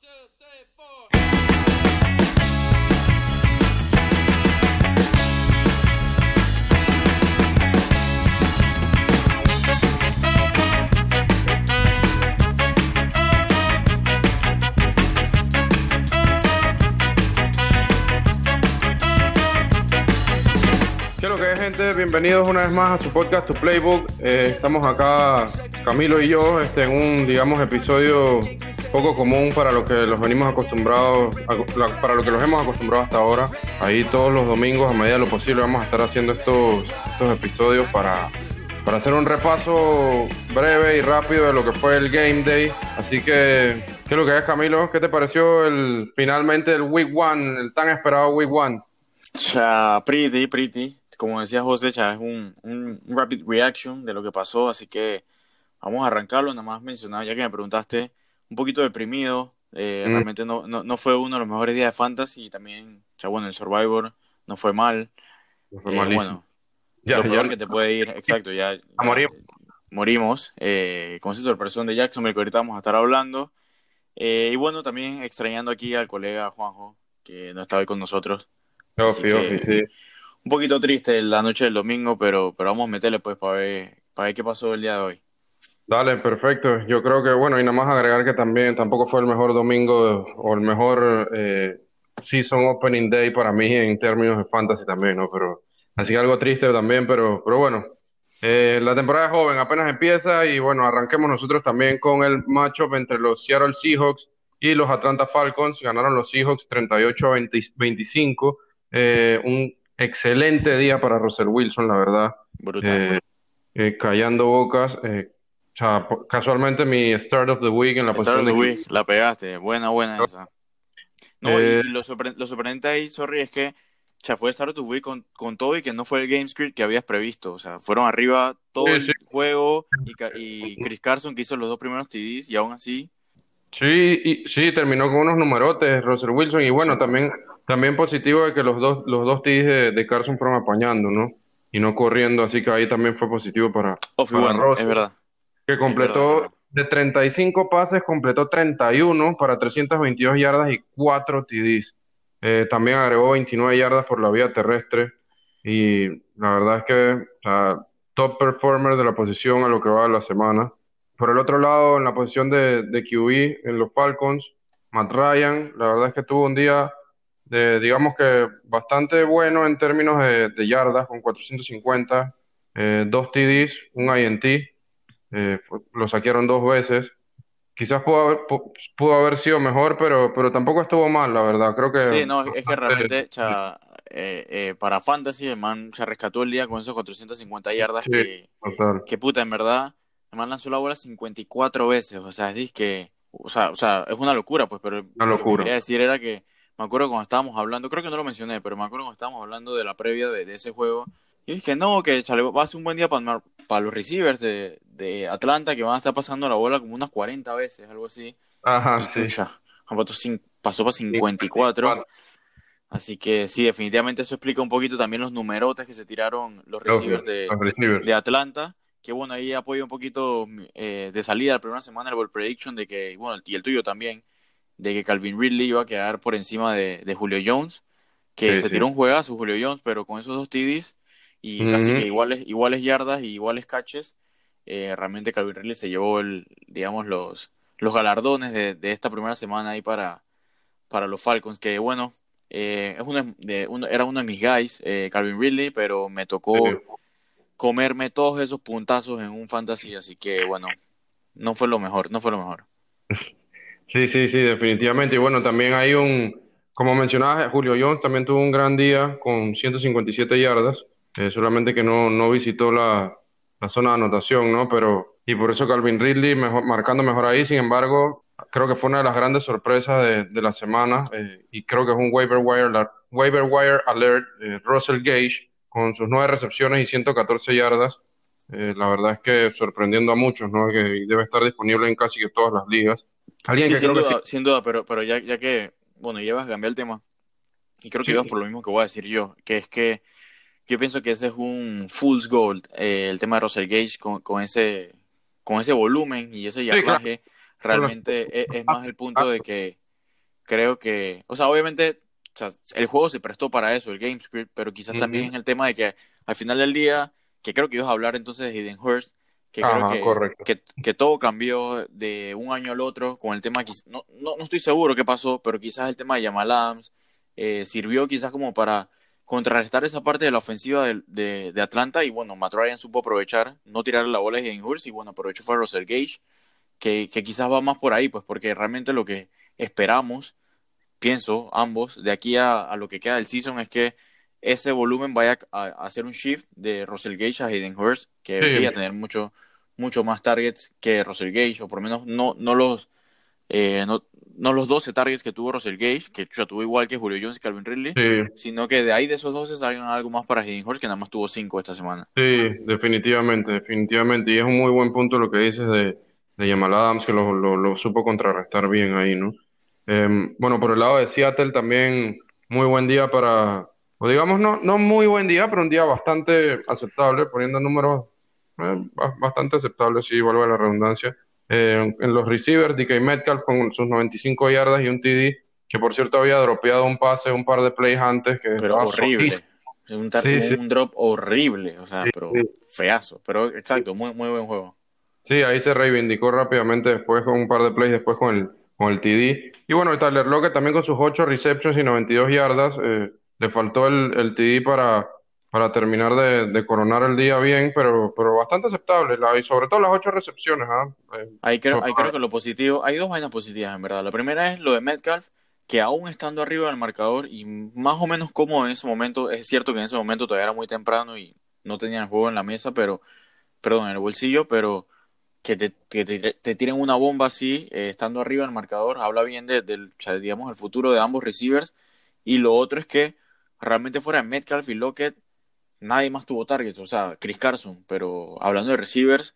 ¿Qué es lo que gente? Bienvenidos una vez más a su podcast, Tu Playbook. Eh, estamos acá, Camilo y yo, este, en un, digamos, episodio poco común para lo que los venimos acostumbrados, para lo que los hemos acostumbrado hasta ahora. Ahí todos los domingos, a medida de lo posible, vamos a estar haciendo estos, estos episodios para, para hacer un repaso breve y rápido de lo que fue el Game Day. Así que, ¿qué es lo que es, Camilo? ¿Qué te pareció el, finalmente el Week One, el tan esperado Week One? Cha, pretty, pretty. Como decía José, cha, es un, un rapid reaction de lo que pasó, así que vamos a arrancarlo. Nada más mencionar, ya que me preguntaste, un poquito deprimido. eh, Mm. Realmente no, no, no fue uno de los mejores días de Fantasy y también, cha, bueno, el Survivor no fue mal. Fue Eh, malísimo. bueno, Ya, lo peor ya- que te puede ir, exacto, ya, ya morimos. morimos, eh, con esa sorpresión de Jacksonville que ahorita vamos a estar hablando. Eh, y bueno, también extrañando aquí al colega Juanjo, que no está hoy con nosotros. Que- sí. Un poquito triste la noche del domingo, pero, pero vamos a meterle pues para ver, para ver qué pasó el día de hoy. Dale, perfecto. Yo creo que, bueno, y nada más agregar que también tampoco fue el mejor domingo o el mejor eh, season opening day para mí en términos de fantasy también, ¿no? Pero así que algo triste también, pero, pero bueno. Eh, la temporada es joven, apenas empieza y bueno, arranquemos nosotros también con el matchup entre los Seattle Seahawks y los Atlanta Falcons. Ganaron los Seahawks 38 a 20 25. Eh, un excelente día para Russell Wilson, la verdad. Brutal. Eh, callando bocas. Sea, casualmente mi start of the week en la Star posición of the de Week, la pegaste, buena, buena esa. No, Eh, y, lo, sorpre- lo sorprendente ahí, sorry, es que ya fue Star of the Week con, con todo y que no fue el game script que habías previsto. O sea, fueron arriba todo Sí, el sí. juego y, Chris Carson que hizo los dos primeros TDs y aún así, Sí, y, sí, terminó con unos numerotes Russell Wilson y bueno, Sí. también, también positivo de que los dos, los dos TDs de, de Carson fueron apañando, ¿no? Y no corriendo, así que ahí también fue positivo para, off, y para es verdad. Que completó de 35 pases, completó 31 para 322 yardas y 4 TDs. Eh, también agregó 29 yardas por la vía terrestre y la verdad es que o sea, top performer de la posición a lo que va de la semana. Por el otro lado, en la posición de, de QB en los Falcons, Matt Ryan, la verdad es que tuvo un día de, digamos que bastante bueno en términos de, de yardas, con 450, eh, dos TDs, un INT, eh, lo saquearon dos veces. Quizás pudo haber, pu- pudo haber sido mejor, pero, pero tampoco estuvo mal, la verdad. Creo que Sí, no, es que realmente cha, eh, eh, para Fantasy el man se rescató el día con esos 450 yardas Sí. que, total. que puta, en verdad, el man lanzó la bola 54 veces, o sea, es que, o sea, o sea, es una locura, pues, pero Una lo que locura. quería decir era que, me acuerdo cuando estábamos hablando, creo que no lo mencioné, pero me acuerdo cuando estábamos hablando de la previa de, de ese juego, y dije, no, que chale, va a ser un buen día para, para los receivers de, de Atlanta, que van a estar pasando la bola como unas 40 veces, algo así, Ajá, y sí. pasó para 54, así que sí, definitivamente eso explica un poquito también los numerotes que se tiraron los receivers de, Los receivers. de Atlanta, que bueno, ahí apoya un poquito eh, de salida la primera semana el ball prediction de que, bueno, y el tuyo también, de que Calvin Ridley iba a quedar por encima de, de Julio Jones, que Sí, se sí. tiró un juegazo Julio Jones, pero con esos dos TDs y casi que iguales, iguales yardas y iguales catches, eh, realmente Calvin Ridley se llevó el, digamos, los, los galardones de, de esta primera semana ahí para, para los Falcons, que bueno, eh, es uno de, uno, era uno de mis guys, eh, Calvin Ridley, pero me tocó Sí. comerme todos esos puntazos en un fantasy, así que bueno, no fue lo mejor, no fue lo mejor. Sí, sí, sí, definitivamente. Y bueno, también hay un, como mencionabas, Julio Jones también tuvo un gran día con 157 yardas, eh, solamente que no, no visitó la, la zona de anotación, ¿no? Pero, y por eso Calvin Ridley mejor, marcando mejor ahí, sin embargo, creo que fue una de las grandes sorpresas de, de la semana, eh, y creo que es un waiver wire, la- waiver wire alert, eh, Russell Gage, con sus nueve recepciones y 114 yardas. Eh, la verdad es que sorprendiendo a muchos, ¿no? Que debe estar disponible en casi que todas las ligas. Alguien Sí, que sin creo que duda, sin duda, pero, pero ya, ya que, bueno, llevas a cambiar el tema, y creo que Sí. ibas por lo mismo que voy a decir yo, que es que yo pienso que ese es un fool's gold, eh, el tema de Russell Gage con, con ese, con ese volumen y ese claro. yardaje, realmente es, es más el punto de que creo que, o sea, obviamente el juego se prestó para eso, el game script, pero quizás también en el tema de que al final del día, que creo que ibas a hablar entonces de Hidden Hurst, que creo que, que, todo cambió de un año al otro con el tema, no, no, no estoy seguro qué pasó, pero quizás el tema de Jamal Adams eh, sirvió quizás como para contrarrestar esa parte de la ofensiva de, de, Atlanta. Y bueno, Matt Ryan supo aprovechar, no tirar la bola a Hidden Hurst. Y bueno, aprovechó fue Russell Gage, que, que quizás va más por ahí, pues porque realmente lo que esperamos, pienso ambos, de aquí a, lo que queda del season es que ese volumen vaya a, hacer un shift de Russell Gage a Hayden Hurst, que debería tener mucho, mucho más targets que Russell Gage, o por lo menos no, no los eh, no, no, los 12 targets que tuvo Russell Gage, que ya tuvo igual que Julio Jones y Calvin Ridley, sino que de ahí de esos 12 salgan algo más para Hayden Hurst, que nada más tuvo 5 esta semana. Sí, definitivamente, definitivamente. Y es un muy buen punto lo que dices de, de Jamal Adams, que lo, lo, supo contrarrestar bien ahí, ¿no? Em, bueno, por el lado de Seattle también muy buen día para, o digamos, no, no muy buen día, pero un día bastante aceptable, poniendo números eh, bastante aceptables, si vuelve a la redundancia. Eh, en los receivers, DK Metcalf con sus 95 yardas y un TD, que por cierto había dropeado un pase un par de plays antes. Que pero horrible. Un, un, drop horrible, o sea, pero feazo. Pero exacto, muy, muy buen juego. Sí, ahí se reivindicó rápidamente después con un par de plays, después con el, con el TD. Y bueno, el Tyler Lockett también con sus 8 receptions y 92 yardas. Eh, le faltó el, el TD para, para terminar de, coronar el día bien, pero, pero bastante aceptable. y sobre todo las 8 recepciones. ¿ah? Eh, ahí, creo, ahí creo que lo positivo, hay dos vainas positivas en verdad. La primera es lo de Metcalf, que aún estando arriba del marcador y más o menos como en ese momento, es cierto que en ese momento todavía era muy temprano y no tenían el juego en la mesa, pero, perdón, en el bolsillo, pero que te, que te, tiren una bomba así, eh, estando arriba del marcador, habla bien de, del, digamos, el futuro de ambos receivers. Y lo otro es que realmente fuera de Metcalf y Lockett, nadie más tuvo targets. O sea, Chris Carson, pero hablando de receivers,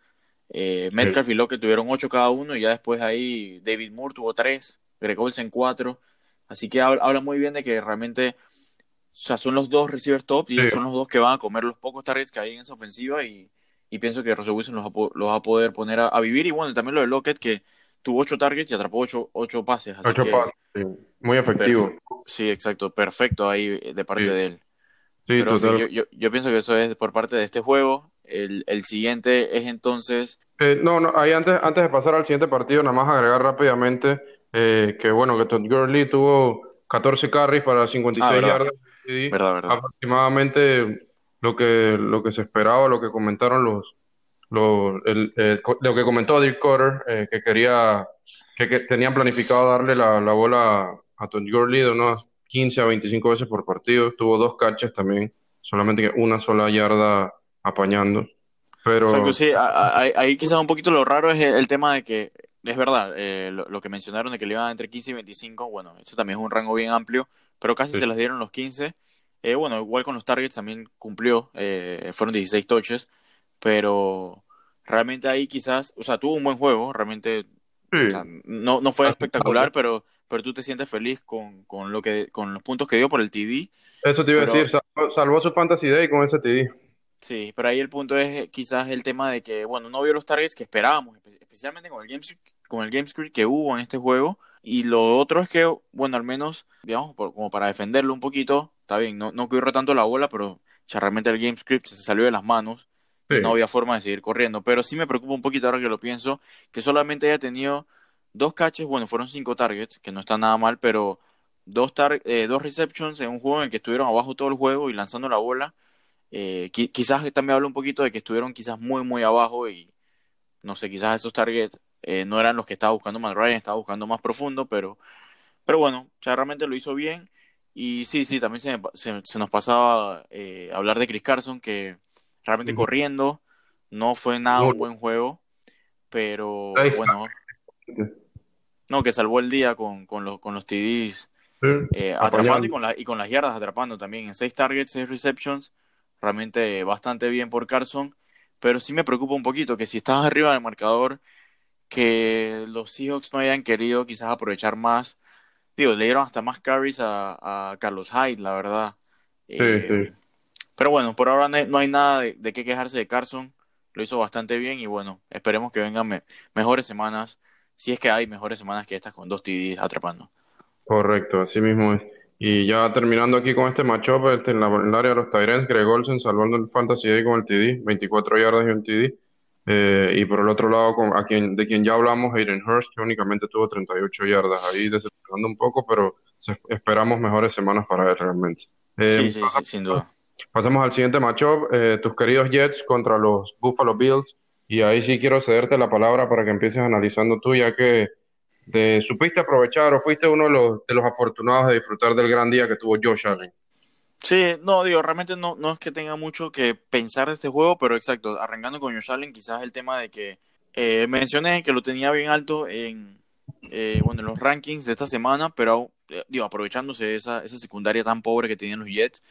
eh, Metcalf y Lockett tuvieron ocho cada uno y ya después ahí David Moore tuvo tres, Greg Olsen cuatro. Así que habla, muy bien de que realmente o sea, son los dos receivers top y son los dos que van a comer los pocos targets que hay en esa ofensiva y y pienso que Russell Wilson los va, a poder poner a, vivir. Y bueno, también lo de Lockett, que tuvo ocho targets y atrapó ocho, ocho pases. ocho pases, muy efectivo. Sí, exacto, perfecto ahí de parte de él. Sí, Pero yo, yo, pienso que eso es por parte de este juego. El, el siguiente es entonces. Eh, no, no, ahí antes, antes de pasar al siguiente partido, nada más agregar rápidamente eh, que bueno, que Todd Gurley tuvo 14 carries para 56 ah, yardas. verdad, verdad. Aproximadamente lo que, lo que se esperaba, lo que comentaron los, lo, lo que comentó Dirk Cotter, eh, que quería, que, tenían planificado darle la, la bola a Tony Gurley de unas 15 a 25 veces por partido, tuvo dos catches también, solamente que una sola yarda apañando. Pero... sí, ahí, quizás un poquito lo raro es el tema de que, es verdad, eh, lo, que mencionaron de que le iban entre 15 y 25, bueno, eso también es un rango bien amplio, pero casi se les dieron los 15 eh, bueno, igual con los targets también cumplió, eh, fueron 16 touches, pero realmente ahí quizás, o sea, tuvo un buen juego, realmente no, no fue espectacular, pero, pero tú te sientes feliz con, con, lo que, con los puntos que dio por el TD. Eso te iba a decir, salvó, su Fantasy Day con ese TD. Sí, pero ahí el punto es quizás el tema de que, bueno, no vio los targets que esperábamos, especialmente con el game, con el game script que hubo en este juego. Y lo otro es que, bueno, al menos, digamos, como para defenderlo un poquito, está bien, no, no corrió tanto la bola, pero ya realmente el game script se salió de las manos. no había forma de seguir corriendo. Pero sí me preocupa un poquito ahora que lo pienso, que solamente haya tenido dos catches, bueno, fueron cinco targets, que no está nada mal, pero dos, eh, dos receptions en un juego en el que estuvieron abajo todo el juego y lanzando la bola. Eh, quizás también habla un poquito de que estuvieron quizás muy, muy abajo y no sé, quizás esos targets eh, no eran los que estaba buscando Matt Ryan, estaba buscando más profundo, pero, pero bueno, ya realmente lo hizo bien. Y sí, sí, también se, se, nos pasaba eh, hablar de Chris Carson, que realmente corriendo no fue nada un buen juego, pero bueno, no, que salvó el día con, con, los, con los TDs eh, atrapando y con, la, y con las yardas atrapando también en seis targets, seis receptions, realmente bastante bien por Carson, pero sí me preocupa un poquito que si estás arriba del marcador, que los Seahawks no hayan querido quizás aprovechar más digo, le dieron hasta más carries a, Carlos Hyde, la verdad. Sí, eh, sí. Pero bueno, por ahora no hay nada de, qué quejarse de Carson. Lo hizo bastante bien y bueno, esperemos que vengan mejores semanas, si es que hay mejores semanas que estas con dos TDs atrapando. Correcto, así mismo es. Y ya terminando aquí con este matchup, este, en, la- en el área de los Tyrants, Greg Olsen salvando el Fantasy ahí con el TD, 24 yardas y un TD. Eh, y por el otro lado, con, a quien, de quien ya hablamos, Hayden Hurst, que únicamente tuvo 38 yardas. Ahí decepcionando un poco, pero se- esperamos mejores semanas para él realmente. Sí, Eh, sí, sí, sin duda. Pasamos al siguiente matchup, eh, tus queridos Jets contra los Buffalo Bills. Y ahí sí quiero cederte la palabra para que empieces analizando tú, ya que te supiste aprovechar o fuiste uno de los, de los afortunados de disfrutar del gran día que tuvo Josh Allen. Sí, no, digo, realmente no, no es que tenga mucho que pensar de este juego, pero exacto, arrancando con Josh Allen, quizás el tema de que eh, mencioné que lo tenía bien alto en, eh, bueno, en los rankings de esta semana, pero eh, digo, aprovechándose esa, esa secundaria tan pobre que tenían los Jets,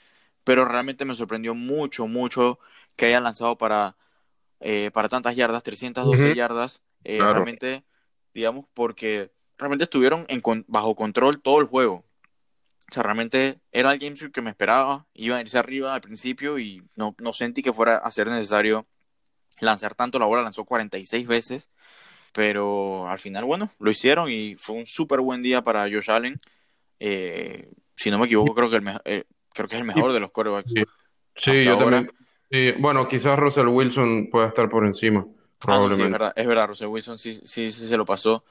pero realmente me sorprendió mucho, mucho que hayan lanzado para, eh, para tantas yardas, 312 Ujú, yardas, eh, claro. realmente, digamos, porque realmente estuvieron en con- bajo control todo el juego. O sea, realmente era el game que me esperaba. Iban a irse arriba al principio y no, no sentí que fuera a ser necesario lanzar tanto. La bola lanzó 46 veces. Pero al final, bueno, lo hicieron y fue un súper buen día para Josh Allen. Eh, si no me equivoco, creo que, el eh, creo que es el mejor de los quarterbacks Sí, sí, yo ahora. también. Sí, bueno, quizás Russell Wilson pueda estar por encima, Ah, no, sí, es probablemente. verdad, es verdad. Russell Wilson sí, sí, sí se lo pasó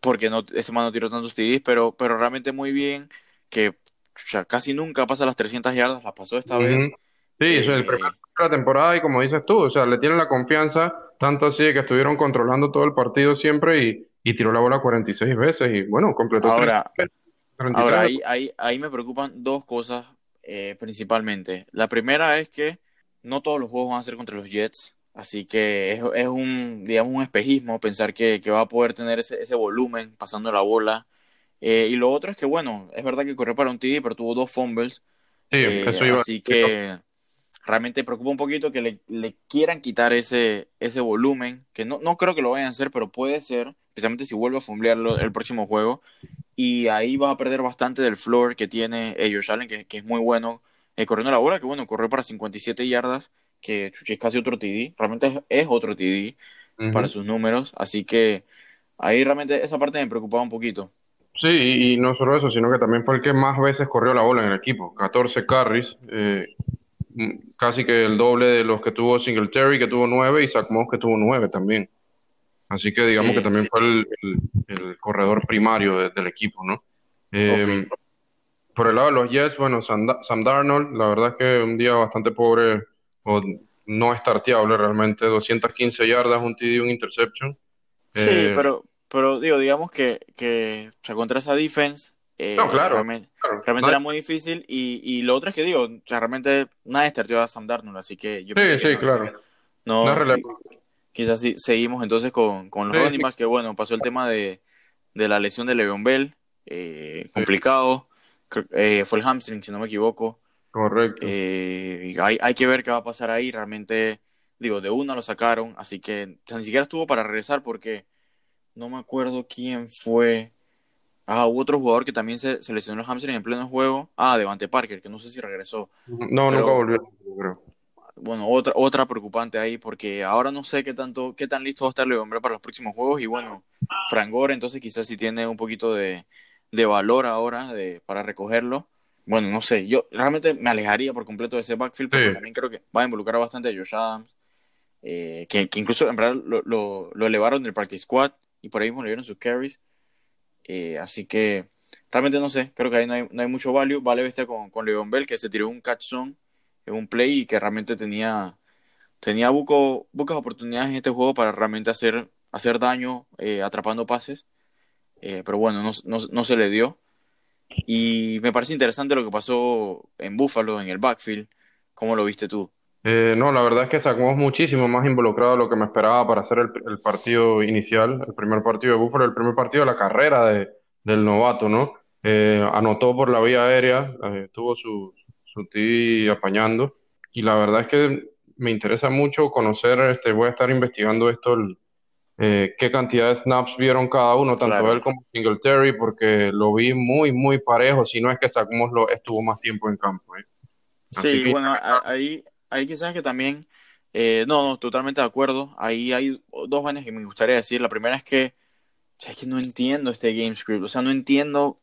porque no, este man no tiró tantos TDs, pero, pero realmente muy bien que o sea, casi nunca pasa las 300 yardas, las pasó esta vez. Sí, eso es el Eh, primer de la temporada y como dices tú, o sea, le tienen la confianza, tanto así de que estuvieron controlando todo el partido siempre y, y tiró la bola 46 veces y bueno, completó ahora, 33 ahora 33. ahí, ahí, ahí me preocupan dos cosas eh, principalmente. La primera es que no todos los juegos van a ser contra los Jets, así que es, es un, digamos, un espejismo pensar que, que va a poder tener ese, ese volumen pasando la bola. Eh, y lo otro es que, bueno, es verdad que corrió para un TD, pero tuvo dos fumbles. Sí, Eh, eso iba así que realmente preocupa un poquito que le, le quieran quitar ese, ese volumen, que no, no creo que lo vayan a hacer, pero puede ser, especialmente si vuelve a fumblearlo el próximo juego. Y ahí va a perder bastante del floor que tiene eh, Josh Allen, que, que es muy bueno eh, corriendo la bola, que bueno, corrió para 57 yardas, que chuchi, es casi otro TD, realmente es, es otro TD para Ujú. sus números, así que ahí realmente esa parte me preocupaba un poquito. Sí, y, y no solo eso, sino que también fue el que más veces corrió la bola en el equipo, 14 carries, eh, mm, casi que el doble de los que tuvo Singletary, que tuvo 9, y Zach Moss, que tuvo 9 también. Así que digamos que también fue el, el- el corredor primario de- del equipo, ¿no? Eh. Por el lado de los Jets, bueno, Sam, Sam Darnold, la verdad es que un día bastante pobre, o no starteable realmente, 215 yardas, un TD, un interception. Sí, Eh, pero, pero digo, digamos que, que o sea, contra esa defense, eh, no, claro, realmente, claro. realmente Nadie- era muy difícil. Y, y lo otro es que digo, o sea, realmente nadie starteó a Sam Darnold, así que yo Sí, que sí, no, claro. No no, quizás sí, seguimos entonces con, con los Sí, que bueno, pasó el tema de, de la lesión de Le'Veon Bell, eh, complicado, eh, fue el hamstring, si no me equivoco. correcto. Eh, hay, hay que ver qué va a pasar ahí, realmente, digo, de una lo sacaron, así que ni siquiera estuvo para regresar porque no me acuerdo quién fue. Ah, hubo otro jugador que también se, se lesionó el hamstring en pleno juego. Ah, Devante Parker, que no sé si regresó. No, nunca Pero volvió, creo. bueno, otra, otra preocupante ahí, porque ahora no sé qué tanto, qué tan listo va a estar Bell para los próximos juegos. Y bueno, Frank Gore, entonces quizás sí tiene un poquito de, de valor ahora de, para recogerlo. Bueno, no sé, yo realmente me alejaría por completo de ese backfield porque Sí, también creo que va a involucrar bastante a Josh Adams, eh, que, que incluso en verdad lo, lo, lo elevaron del practice squad y por ahí mismo le dieron sus carries. Eh, así que realmente no sé, creo que ahí no hay, no hay mucho value. Vale bestia con, con Le'Veon Bell, que se tiró un catch zone en un play y que realmente tenía, tenía buco, pocas oportunidades en este juego para realmente hacer, hacer daño eh, atrapando pases. Eh, pero bueno, no, no, no se le dio. Y me parece interesante lo que pasó en Buffalo, en el backfield. ¿Cómo lo viste tú? Eh, no, la verdad es que sacamos muchísimo más involucrado de lo que me esperaba para hacer el, el partido inicial, el primer partido de Buffalo, el primer partido de la carrera de, del novato, ¿no? Eh, anotó por la vía aérea, tuvo su, su TD apañando, y la verdad es que me interesa mucho conocer, este, voy a estar investigando esto, eh, qué cantidad de snaps vieron cada uno, tanto Claro. él como Singletary, porque lo vi muy, muy parejo, si no es que Sacmos lo estuvo más tiempo en campo, ¿eh? Sí, que bueno, ahí, ahí quizás que también, eh, no, no, totalmente de acuerdo. Ahí hay dos vainas que me gustaría decir. La primera es que, es que no entiendo este game script, o sea, no entiendo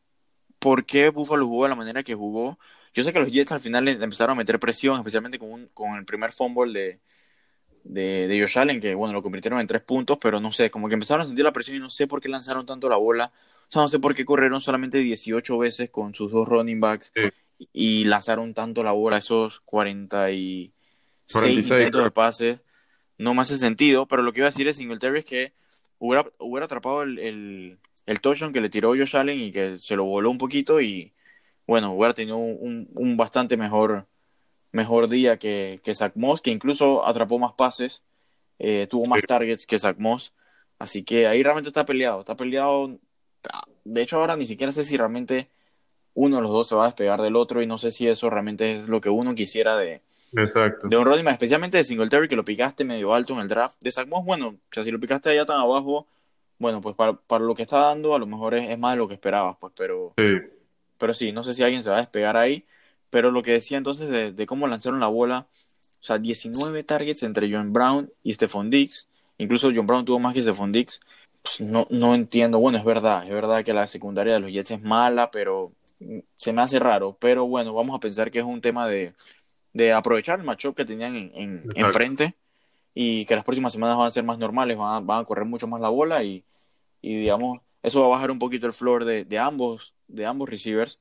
por qué Buffalo jugó de la manera que jugó. Yo sé que los Jets al final empezaron a meter presión, especialmente con, con el primer fumble de, de, de Josh Allen, que bueno, lo convirtieron en tres puntos, pero no sé, como que empezaron a sentir la presión y no sé por qué lanzaron tanto la bola. O sea, no sé por qué corrieron solamente 18 veces con sus dos running backs y lanzaron tanto la bola, esos 46, 46 intentos de pase. No me hace sentido, pero lo que iba a decir es Singletary es que hubiera, hubiera atrapado el, el, el touchdown que le tiró Josh Allen y que se lo voló un poquito y bueno, hubiera tenido un, un bastante mejor mejor día que, que Zach Moss, que incluso atrapó más pases, eh, tuvo más targets que Zach Moss. Así que ahí realmente está peleado, está peleado. De hecho, ahora ni siquiera sé si realmente uno de los dos se va a despegar del otro y no sé si eso realmente es lo que uno quisiera de, Exacto. de un running especialmente de Singletary que lo picaste medio alto en el draft. De Zach Moss, bueno, o sea, si lo picaste allá tan abajo, bueno, pues para, para lo que está dando a lo mejor es, es, más de lo que esperabas, pues, pero sí. pero sí, no sé si alguien se va a despegar ahí. Pero lo que decía entonces de, de, cómo lanzaron la bola, o sea, 19 targets entre John Brown y Stephon Dix. Incluso John Brown tuvo más que Stephon Dix. Pues no, no entiendo. Bueno, es verdad, es verdad que la secundaria de los Jets es mala, pero se me hace raro. Pero bueno, vamos a pensar que es un tema de, de aprovechar el matchup que tenían en, en, enfrente y que las próximas semanas van a ser más normales, van a, van a correr mucho más la bola y, y, digamos, eso va a bajar un poquito el floor de, de ambos, de ambos receivers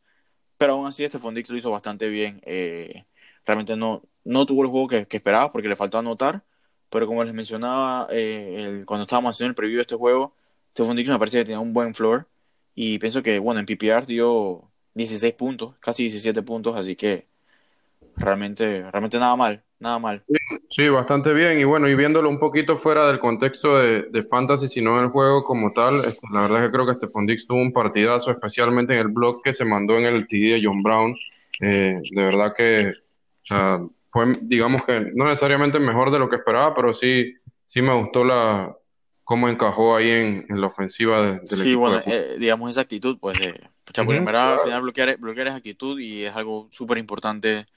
pero aún así, este Fondix lo hizo bastante bien. Eh, realmente no, no tuvo el juego que, que, esperaba porque le faltó anotar. Pero como les mencionaba eh, cuando estábamos haciendo el preview de este juego, este Fondix me parece que tenía un buen floor. Y pienso que, bueno, en PPR dio 16 puntos, casi 17 puntos. Así que realmente, realmente nada mal, nada mal. Sí, sí, bastante bien. Y bueno, y viéndolo un poquito fuera del contexto de, de fantasy, sino en el juego como tal, este, la verdad es que creo que Stephon Dix tuvo un partidazo, especialmente en el blog que se mandó en el TD de John Brown. Eh, de verdad que o sea, fue, digamos que no necesariamente mejor de lo que esperaba, pero sí, sí me gustó la cómo encajó ahí en, en la ofensiva de, del sí, equipo. bueno, de... eh, digamos esa actitud, pues, de, porque uh -huh, verdad claro. al final bloquear, bloquear es actitud y es algo súper importante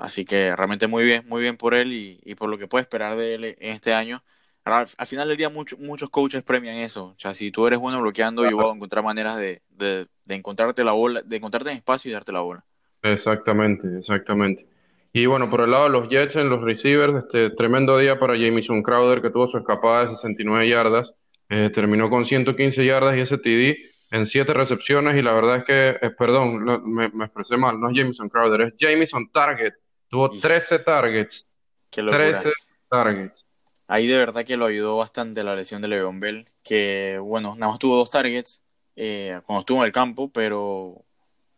Así que realmente muy bien, muy bien por él y, y, por lo que puede esperar de él en este año. Al, al final del día mucho, muchos coaches premian eso. O sea, si tú eres bueno bloqueando, claro. yo voy a encontrar maneras de, de, de, encontrarte la bola, de encontrarte en espacio y darte la bola. Exactamente, exactamente. Y bueno, por el lado de los Jets en los receivers, este tremendo día para Jamison Crowder que tuvo su escapada de 69 yardas. Eh, terminó con 115 yardas y ese TD en 7 recepciones y la verdad es que, eh, perdón, me, me, expresé mal, no es Jamison Crowder, es Jamison Target Tuvo 13 targets. Qué 13 targets. Ahí de verdad que lo ayudó bastante la lesión de Le'Veon Bell, que bueno, nada más tuvo dos targets eh, cuando estuvo en el campo, pero o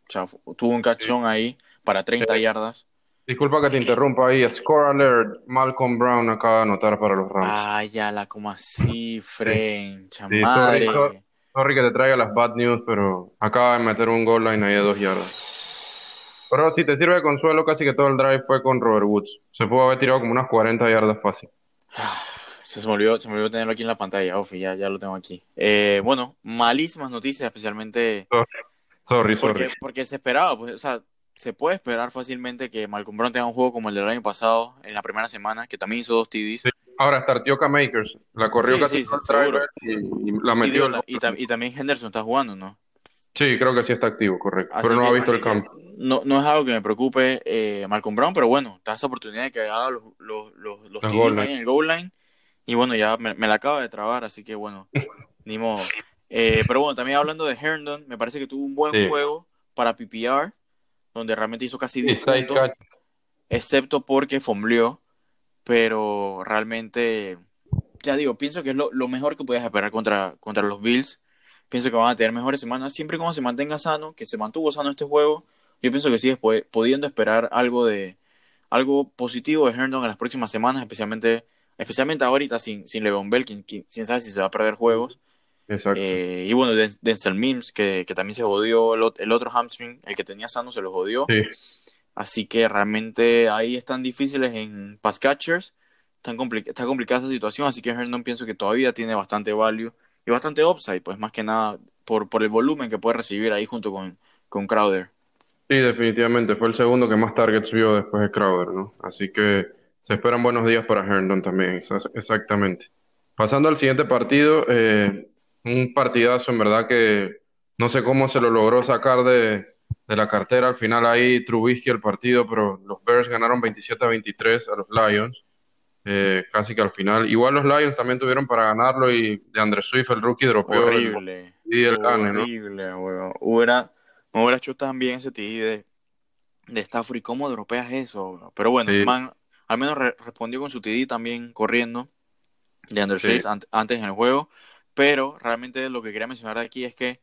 sea, tuvo un cachón sí. ahí para 30 sí. yardas. Disculpa que te interrumpa ahí. Score alert. Malcolm Brown acaba de anotar para los Rams. Ay, ya la como así, French. Sí. Madre. Sorry, sorry, que te traiga las bad news, pero acaba de meter un goal line ahí de dos yardas. Pero si te sirve de consuelo, casi que todo el drive fue con Robert Woods. Se pudo haber tirado como unas 40 yardas fácil. Se me olvidó, se me olvidó tenerlo aquí en la pantalla. Uf, ya, ya lo tengo aquí. Eh, bueno, malísimas noticias, especialmente. Sorry, sorry. Porque, porque, se esperaba, pues, o sea, se puede esperar fácilmente que Malcolm Brown tenga un juego como el del año pasado, en la primera semana, que también hizo dos TDs. Sí. Ahora startió Makers, la corrió sí, casi sí, y, y, la metió. Y, y, y, también Henderson está jugando, ¿no? Sí, creo que sí está activo, correcto. Así pero no ha visto el campo. No, no es algo que me preocupe eh, Malcolm Brown, pero bueno, está esa oportunidad de que haga los, los, los, los en el goal line. Y bueno, ya me, me, la acaba de trabar, así que bueno, ni modo. Eh, pero bueno, también hablando de Herndon, me parece que tuvo un buen sí. juego para PPR, donde realmente hizo casi 10 puntos, excepto porque fombleó, pero realmente, ya digo, pienso que es lo, lo mejor que puedes esperar contra, contra los Bills pienso que van a tener mejores semanas, siempre y cuando se mantenga sano, que se mantuvo sano este juego, yo pienso que sigue pudiendo esperar algo de algo positivo de Herndon en las próximas semanas, especialmente especialmente ahorita sin, sin Le'Veon Bell, quien, quien, sabe si se va a perder juegos. Exacto. Eh, y bueno, Denzel Mims, que, que también se jodió el, el, otro hamstring, el que tenía sano se lo jodió. Sí. Así que realmente ahí están difíciles en pass catchers, están compli está complicada esa situación, así que Herndon pienso que todavía tiene bastante value y bastante upside, pues más que nada por, por el volumen que puede recibir ahí junto con, con Crowder. Sí, definitivamente, fue el segundo que más targets vio después de Crowder, ¿no? Así que se esperan buenos días para Herndon también, exactamente. Pasando al siguiente partido, eh, un partidazo en verdad que no sé cómo se lo logró sacar de, de la cartera. Al final ahí Trubisky el partido, pero los Bears ganaron 27 a 23 a los Lions. Eh, casi que al final. Igual los Lions también tuvieron para ganarlo y de André Swift, el rookie, dropeó horrible, y el gane, ¿no? Horrible, Hubiera, me hubiera hecho también ese TD de, de Stafford. ¿Y cómo dropeas eso? Pero bueno, man, al menos respondió con su TD también corriendo de Andrew Swift antes en el juego. Pero realmente lo que quería mencionar aquí es que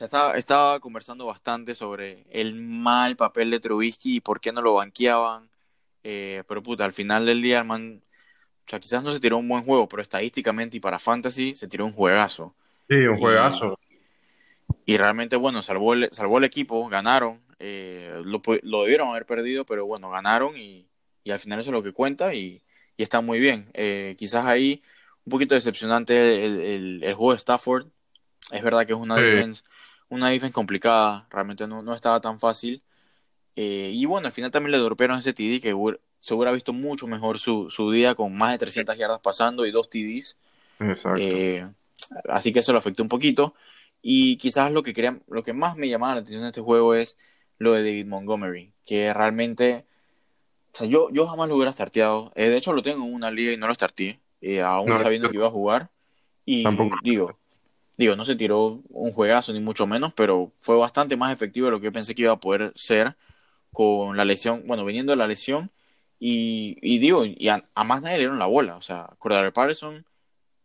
o estaba, estaba conversando bastante sobre el mal papel de Trubisky y por qué no lo banqueaban. Eh, pero puta, al final del día, man, o sea, quizás no se tiró un buen juego, pero estadísticamente y para fantasy se tiró un juegazo. Sí, un juegazo. Y, realmente, bueno, salvó el, salvó el equipo, ganaron. Eh, lo, lo, debieron haber perdido, pero bueno, ganaron y, y, al final eso es lo que cuenta y, y está muy bien. Eh, quizás ahí un poquito decepcionante el, el, juego de Stafford. Es verdad que es una defensa una defensa complicada, realmente no, no estaba tan fácil. Eh, y bueno, al final también le dorpearon ese TD que se hubiera visto mucho mejor su, su día con más de 300 yardas pasando y dos TDs. Exacto. Así que eso lo afectó un poquito. Y quizás lo que, quería, lo que más me llamaba la atención de este juego es lo de David Montgomery, que realmente, o sea, yo, yo jamás lo hubiera starteado. Eh, de hecho, lo tengo en una liga y no lo starteé, aún sabiendo que iba a jugar. Y digo, Digo, no se tiró un juegazo ni mucho menos, pero fue bastante más efectivo de lo que yo pensé que iba a poder ser con la lesión, bueno, viniendo de la lesión. Y, y digo, y a, más nadie le dieron la bola. O sea, Cordero Patterson,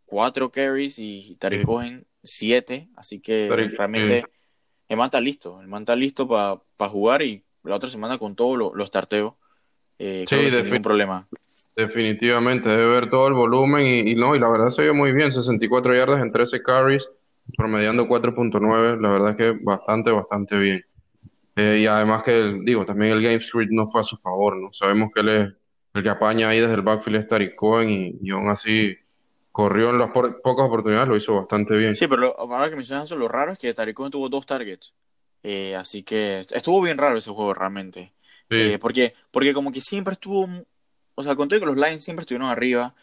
cuatro carries y Tariq Cohen, siete. Así que realmente el man está listo. El man está listo para jugar y la otra semana con todos los tarteos. Eh, sí, sin ningún problema. Definitivamente, debe ver todo el volumen y, y, no, y la verdad se vio muy bien, 64 yardas en 13 carries promediando 4.9, la verdad es que bastante, bastante bien. Eh, y además que, digo, también el game script no fue a su favor, ¿no? Sabemos que él es el que apaña ahí desde el backfield es Tariq Cohen y, y, aún así corrió en las pocas oportunidades, lo hizo bastante bien. Sí, pero ahora que mencionas eso, lo raro es que Tariq Cohen tuvo dos targets. Eh, así que estuvo bien raro ese juego realmente. Sí. Eh, porque, porque como que siempre estuvo, o sea, conté que los Lions siempre estuvieron arriba,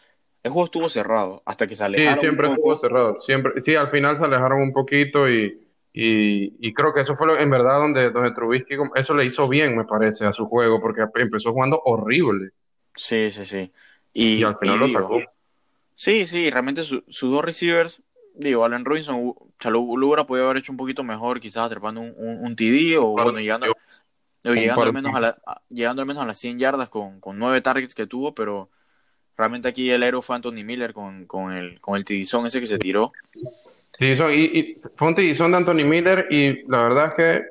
el juego estuvo cerrado hasta que se alejaron. Sí, siempre estuvo cerrado. Siempre, sí, al final se alejaron un poquito y, y, creo que eso fue lo, en verdad donde, donde Trubisky, eso le hizo bien, me parece, a su juego, porque empezó jugando horrible. Sí, sí, sí. Y, al final lo sacó. Sí, sí, realmente sus dos receivers, digo, Allen Robinson, Chalú podido haber hecho un poquito mejor, quizás atrapando un, un, TD o bueno, llegando, llegando, al menos a la, llegando al menos a las 100 yardas con, con nueve targets que tuvo, pero Realmente aquí el héroe fue Anthony Miller con, con el, con el tidizón ese que se tiró. Tidizón, y, y fue un tidizón de Anthony Miller y la verdad es que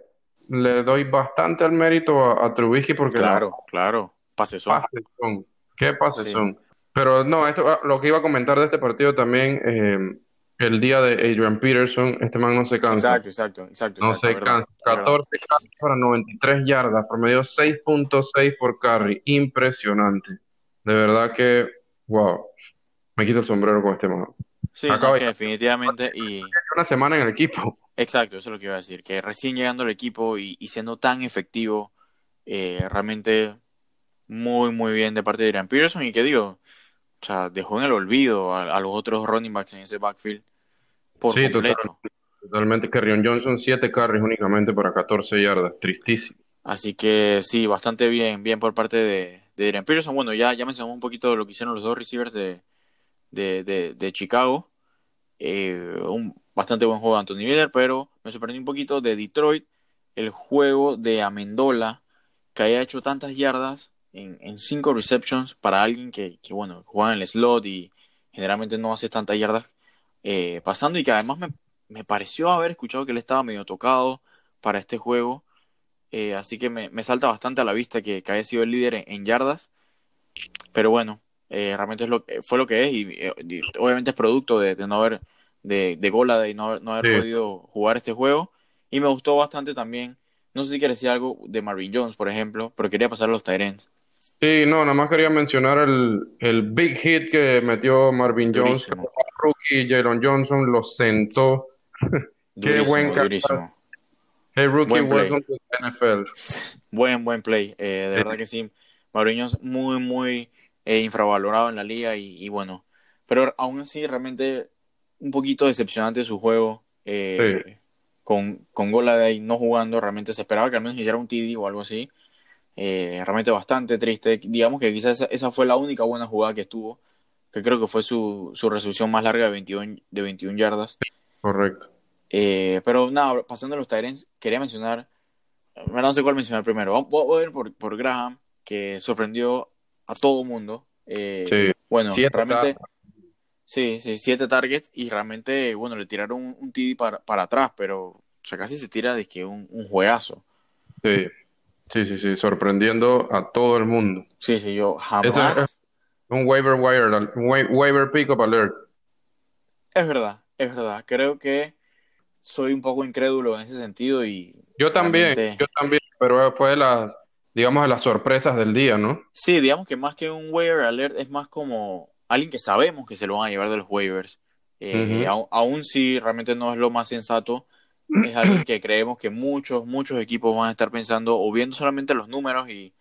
le doy bastante al mérito a, Trubisky porque... Claro, claro, pases son. Qué pases son. Pero no, esto, ah, lo que iba a comentar de este partido también, eh, el día de Adrian Peterson, este man no se cansa. Exacto, exacto, exacto. No se cansa. 14 carries para 93 yardas, promedio 6.6 por carry. Impresionante. De verdad que, wow, me quito el sombrero con este man. Sí, definitivamente. Y... Una semana en el equipo. Exacto, eso es lo que iba a decir. Que recién llegando al equipo y, siendo tan efectivo, eh, realmente muy, muy bien de parte de Adrian Peterson. Y que digo, o sea, dejó en el olvido a, los otros running backs en ese backfield por sí, completo. Totalmente. Kerrion Johnson, 7 carries únicamente para 14 yardas. Tristísimo. Así que sí, bastante bien, bien por parte de, de Adrian Peterson. Bueno, ya, ya mencionamos un poquito lo que hicieron los dos receivers de, de, de, Chicago. Eh, un bastante buen juego de Anthony Miller, pero me sorprendió un poquito de Detroit el juego de Amendola, que haya hecho tantas yardas en, en cinco receptions para alguien que, que, bueno, juega en el slot y generalmente no hace tantas yardas eh, pasando y que además me, me, pareció haber escuchado que él estaba medio tocado para este juego eh, así que me, salta bastante a la vista que, que haya sido el líder en, yardas. Pero bueno, eh, realmente es lo, fue lo que es y, obviamente es producto de, no haber, de, de Gola, de no, no haber podido jugar este juego. Y me gustó bastante también, no sé si quieres decir algo de Marvin Jones, por ejemplo, pero quería pasar a los Tyrants. Sí, no, nada más quería mencionar el, el big hit que metió Marvin Jones. Rookie Jaron Johnson lo sentó. Qué buen durísimo. Hey, rookie, buen welcome to NFL. Buen, buen play. Eh, de verdad que sí. es muy, muy eh, infravalorado en la liga y, bueno. Pero aún así, realmente un poquito decepcionante su juego. Eh, con, con ahí no jugando, realmente se esperaba que al menos hiciera un TD o algo así. Eh, realmente bastante triste. Digamos que quizás esa, fue la única buena jugada que estuvo, que creo que fue su, su resolución más larga de 21, de 21 yardas. Correcto. Eh, pero nada, pasando a los Tyrants, quería mencionar, no sé cuál mencionar primero. Voy a ir por, por Graham, que sorprendió a todo mundo. Eh, sí. Bueno, realmente. Sí, sí, siete targets y realmente, bueno, le tiraron un, TD para, para atrás, pero o sea, casi se tira de que un, un juegazo. Sí, sí, sí, sí, sorprendiendo a todo el mundo. Sí, sí, yo jamás. un waiver wire, un waiver pick up alert. Es verdad, es verdad. Creo que soy un poco incrédulo en ese sentido y. Yo también, yo también, pero fue de las, digamos, de las sorpresas del día, ¿no? Sí, digamos que más que un waiver alert es más como alguien que sabemos que se lo van a llevar de los waivers. Eh, aún si realmente no es lo más sensato, es alguien que creemos que muchos, muchos equipos van a estar pensando o viendo solamente los números y,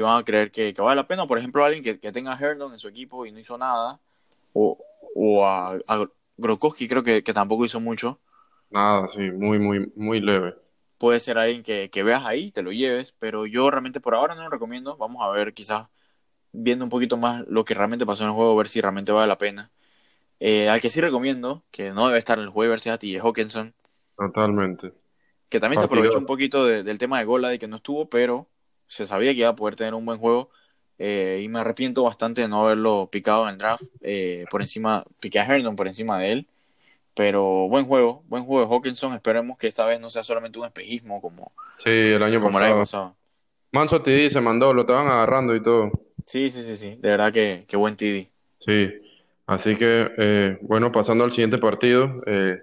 van a creer que, vale la pena. Por ejemplo, alguien que, tenga a Herndon en su equipo y no hizo nada, o, o a, a Grokowski creo que, tampoco hizo mucho. Nada, sí, muy, muy, muy leve. Puede ser alguien que, que veas ahí, te lo lleves, pero yo realmente por ahora no lo recomiendo. Vamos a ver quizás viendo un poquito más lo que realmente pasó en el juego, ver si realmente vale la pena. Eh, al que sí recomiendo, que no debe estar en el juego, ver si es a TJ Hawkinson. Totalmente. Que también se aprovechó un poquito del tema de Gola de que no estuvo, pero se sabía que iba a poder tener un buen juego. Eh, y me arrepiento bastante de no haberlo picado en el draft. Eh, por encima, piqué a Herndon por encima de él. Pero buen juego, buen juego de Hawkinson. Esperemos que esta vez no sea solamente un espejismo como, sí, el año como pasado. El año pasado. Manso TD se mandó, lo estaban agarrando y todo. Sí, sí, sí, sí. De verdad que, que buen TD. Sí. Así que, eh, bueno, pasando al siguiente partido, eh,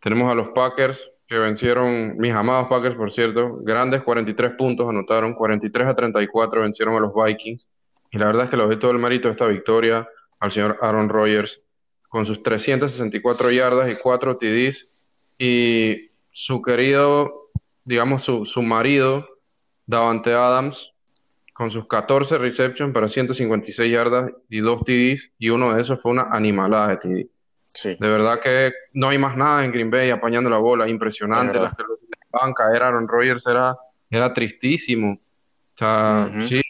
tenemos a los Packers que vencieron, mis amados Packers, por cierto, grandes 43 puntos anotaron, 43 a 34 vencieron a los Vikings. Y la verdad es que le doy todo el mérito de esta victoria al señor Aaron Rodgers con sus 364 yardas y 4 TDs. Y su querido, digamos, su, su marido, Davante Adams, con sus 14 receptions para 156 yardas y 2 TDs, y uno de esos fue una animalada de TD. Sí. De verdad que no hay más nada en Green Bay apañando la bola, impresionante. Las que dejaban caer Aaron Rodgers era, era tristísimo. O sea, sí,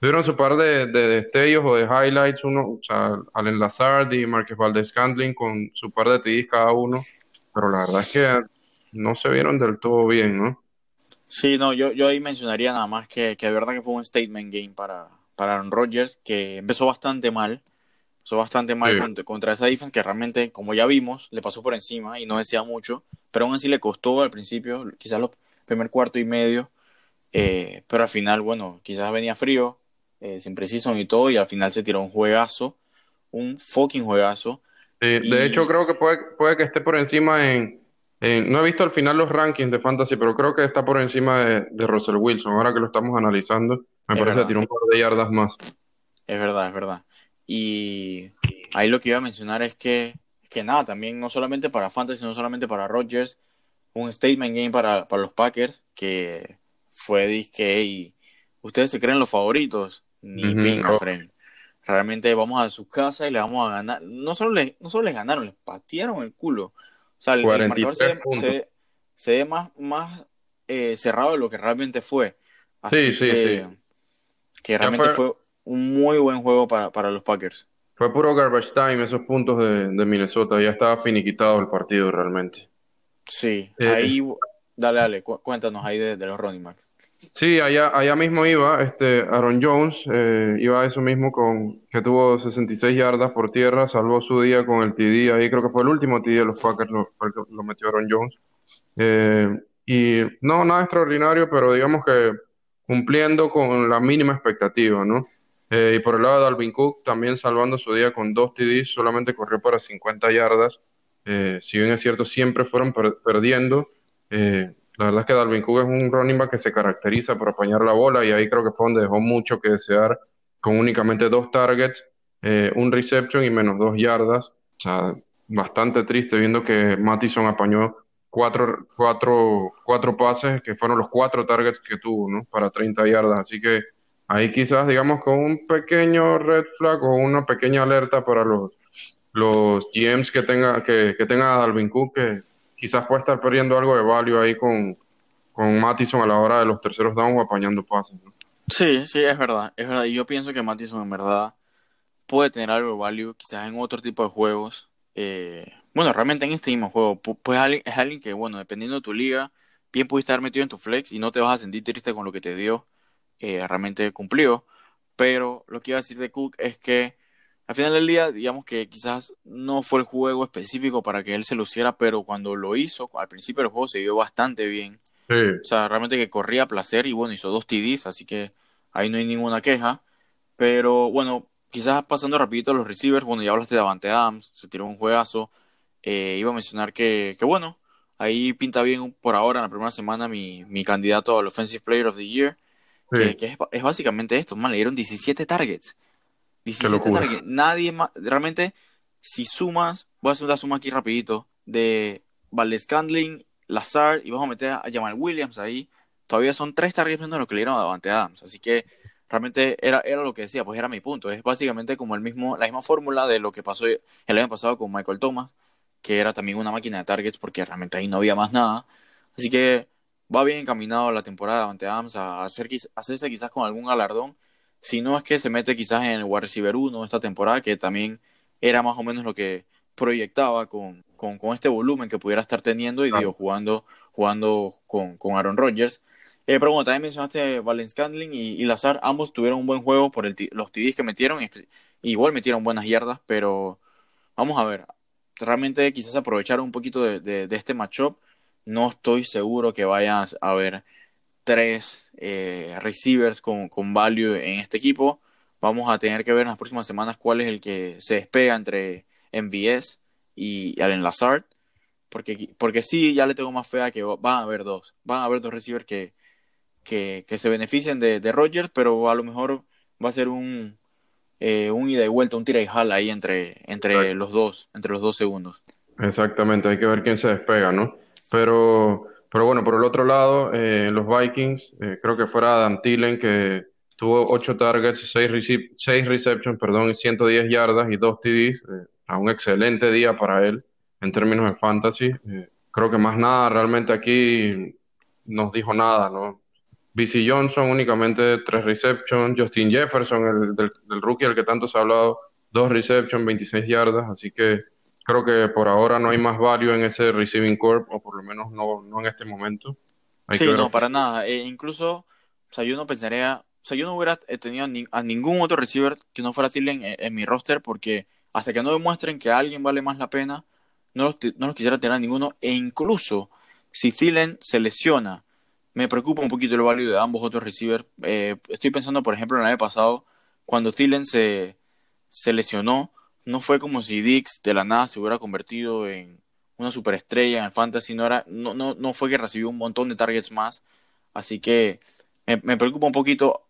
tuvieron, su par de, destellos o de highlights, uno, o sea, Allen Lazard y Marquez Valdez Scandling con su par de TDs cada uno, pero la verdad es que no se vieron del todo bien, ¿no? Sí, no, yo, yo ahí mencionaría nada más que, que de verdad que fue un statement game para, para Aaron Rodgers, que empezó bastante mal, empezó bastante mal contra, esa defense que realmente, como ya vimos, le pasó por encima y no decía mucho, pero aún así le costó al principio, quizás los primer cuarto y medio, eh, pero al final, bueno, quizás venía frío, eh, sin preciso y todo, y al final se tiró un juegazo, un fucking juegazo. De hecho, creo que puede, puede que esté por encima en no he visto al final los rankings de Fantasy, pero creo que está por encima de, Russell Wilson. Ahora que lo estamos analizando, me parece que tiene un par de yardas más. Es verdad, es verdad. Y ahí lo que iba a mencionar es que, que nada, también no solamente para Fantasy, no solamente para Rodgers, un statement game para, para los Packers, que fue disque, y ustedes se creen los favoritos, ni pinga, Realmente vamos a su casa y le vamos a ganar. No solo, le, no solo les ganaron, les patearon el culo. O sea, el, marcador se, ve más, más eh, cerrado de lo que realmente fue. Así sí, sí, que, sí. Que realmente fue... un muy buen juego para, para los Packers. Fue puro garbage time esos puntos de, de Minnesota. Ya estaba finiquitado el partido realmente. Sí, eh, ahí, dale, dale, cuéntanos ahí de, los running backs. Sí, allá, allá mismo iba, este, Aaron Jones, eh, iba eso mismo con, que tuvo 66 yardas por tierra, salvó su día con el TD, ahí creo que fue el último TD de los Packers, lo, lo metió Aaron Jones. Eh, y no, nada extraordinario, pero digamos que cumpliendo con la mínima expectativa, ¿no? Eh, y por el lado de Alvin Cook, también salvando su día con dos TDs, solamente corrió para 50 yardas. si bien es cierto, siempre fueron perdiendo. Eh, la verdad es que Dalvin Cook es un running back que se caracteriza por apañar la bola y ahí creo que fue donde dejó mucho que desear con únicamente dos targets, eh, un reception y menos dos yardas. O sea, bastante triste viendo que Mattison apañó cuatro, cuatro, cuatro pases que fueron los cuatro targets que tuvo, ¿no? Para 30 yardas. Así que ahí quizás, digamos, con un pequeño red flag o una pequeña alerta para los, los GMs que tenga, que, que tenga Dalvin Cook, que quizás puede estar perdiendo algo de value ahí con, con Mattison a la hora de los terceros downs apañando pases. Sí, sí, es verdad, es verdad. Y yo pienso que Mattison en verdad puede tener algo de value, quizás en otro tipo de juegos. Eh, bueno, realmente en este mismo juego, pues es alguien que, bueno, dependiendo de tu liga, bien pudiste estar metido en tu flex y no te vas a sentir triste con lo que te dio. Eh, realmente cumplió. Pero lo que iba a decir de Cook es que al final del día, digamos que quizás no fue el juego específico para que él se luciera, pero cuando lo hizo, al principio del juego se vio bastante bien. O sea, realmente que corría a placer y bueno, hizo dos TDs, así que ahí no hay ninguna queja. Pero bueno, quizás pasando rapidito a los receivers, bueno, ya hablaste de Avante Adams, se tiró un juegazo. Eh, iba a mencionar que, que, bueno, ahí pinta bien por ahora en la primera semana mi, mi candidato al Offensive Player of the Year, que, es, es, básicamente esto, man, le dieron 17 targets. 17 targets. Nadie más, realmente, si sumas, voy a hacer una suma aquí rapidito, de Valdez Scandling, Lazar, y vamos a meter a Jamal Williams ahí, todavía son tres targets menos lo que le dieron a Davante Adams, así que realmente era, era lo que decía, pues era mi punto, es básicamente como el mismo, la misma fórmula de lo que pasó el año pasado con Michael Thomas, que era también una máquina de targets porque realmente ahí no había más nada. Así que va bien encaminado la temporada ante Adams a, hacer, hacerse quizás con algún galardón. Si no es que se mete quizás en el wide receiver 1 esta temporada, que también era más o menos lo que proyectaba con, con, este volumen que pudiera estar teniendo y digo, jugando, jugando con, con Aaron Rodgers. Eh, pero bueno, también mencionaste Valen Scandling y, y, Lazar, ambos tuvieron un buen juego por el los TDs que metieron, y, igual metieron buenas yardas, pero vamos a ver, realmente quizás aprovechar un poquito de, de, este matchup. No estoy seguro que vayas a ver tres eh, receivers con, con value en este equipo. Vamos a tener que ver en las próximas semanas cuál es el que se despega entre MVS y Allen Lazard. Porque, porque sí, ya le tengo más fe a que van a haber dos. Van a haber dos receivers que, que, que se beneficien de, de Rogers, pero a lo mejor va a ser un, eh, un ida y vuelta, un tira y jala ahí entre, entre los dos, entre los dos segundos. Exactamente, hay que ver quién se despega, ¿no? Pero, pero bueno, por el otro lado, eh, los Vikings, eh, creo que fuera Dan Thielen que tuvo 8 targets, 6, seis receptions, perdón, y 110 yardas y 2 TDs, a un excelente día para él en términos de fantasy. creo que más nada realmente aquí nos dijo nada, ¿no? BC Johnson únicamente tres receptions, Justin Jefferson, el del, rookie al que tanto se ha hablado, dos receptions, 26 yardas, así que creo que por ahora no hay más value en ese receiving corp, o por lo menos no, no en este momento. sí, no, para nada. E incluso, o sea, yo no pensaría, o sea, yo no hubiera tenido a ningún otro receiver que no fuera Thielen en, mi roster, porque hasta que no demuestren que alguien vale más la pena, no los, no los quisiera tener a ninguno, e incluso si Thielen se lesiona, me preocupa un poquito el value de ambos otros receivers. Eh, estoy pensando, por ejemplo, en el año pasado, cuando Thielen se, se lesionó, no fue como si Dix de la nada se hubiera convertido en una superestrella en el fantasy, no, era, no, no, no fue que recibió un montón de targets más, así que me, preocupa un poquito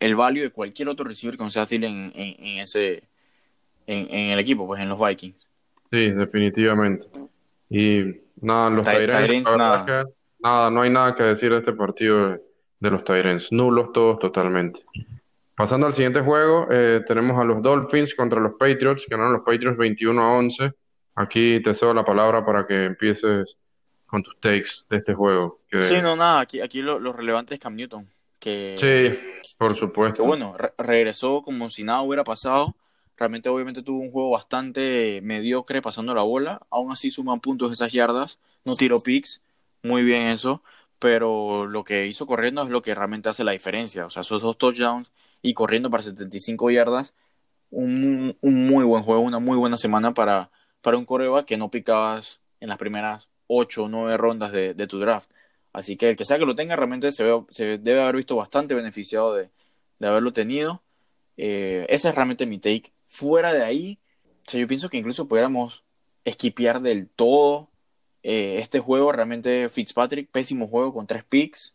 el value de cualquier otro receiver que no sea Thielen en, ese, en, en, el equipo, pues en los Vikings. Sí, definitivamente. Y nada, los Tyrants, nada nada, no hay nada que decir de este partido de, los Tyrants. Nulos todos totalmente. Pasando al siguiente juego, eh, tenemos a los Dolphins contra los Patriots. Ganaron los Patriots 21 a 11. Aquí te cedo la palabra para que empieces con tus takes de este juego. Sí, no, nada. Aquí, aquí lo, relevante es Cam Newton. Que, sí, por supuesto. Que bueno, regresó como si nada hubiera pasado. Realmente, obviamente, tuvo un juego bastante mediocre pasando la bola. Aún así, suman puntos esas yardas. No tiró picks muy bien eso, pero lo que hizo corriendo es lo que realmente hace la diferencia. O sea, esos dos touchdowns y corriendo para 75 yardas, un, un muy buen juego, una muy buena semana para, para un coreba que no picabas en las primeras 8 o 9 rondas de, tu draft. Así que el que sea que lo tenga realmente se, se debe haber visto bastante beneficiado de, haberlo tenido. Eh, ese es realmente mi take. Fuera de ahí, yo pienso que incluso pudiéramos esquipear del todo eh, este juego realmente Fitzpatrick, pésimo juego con tres picks.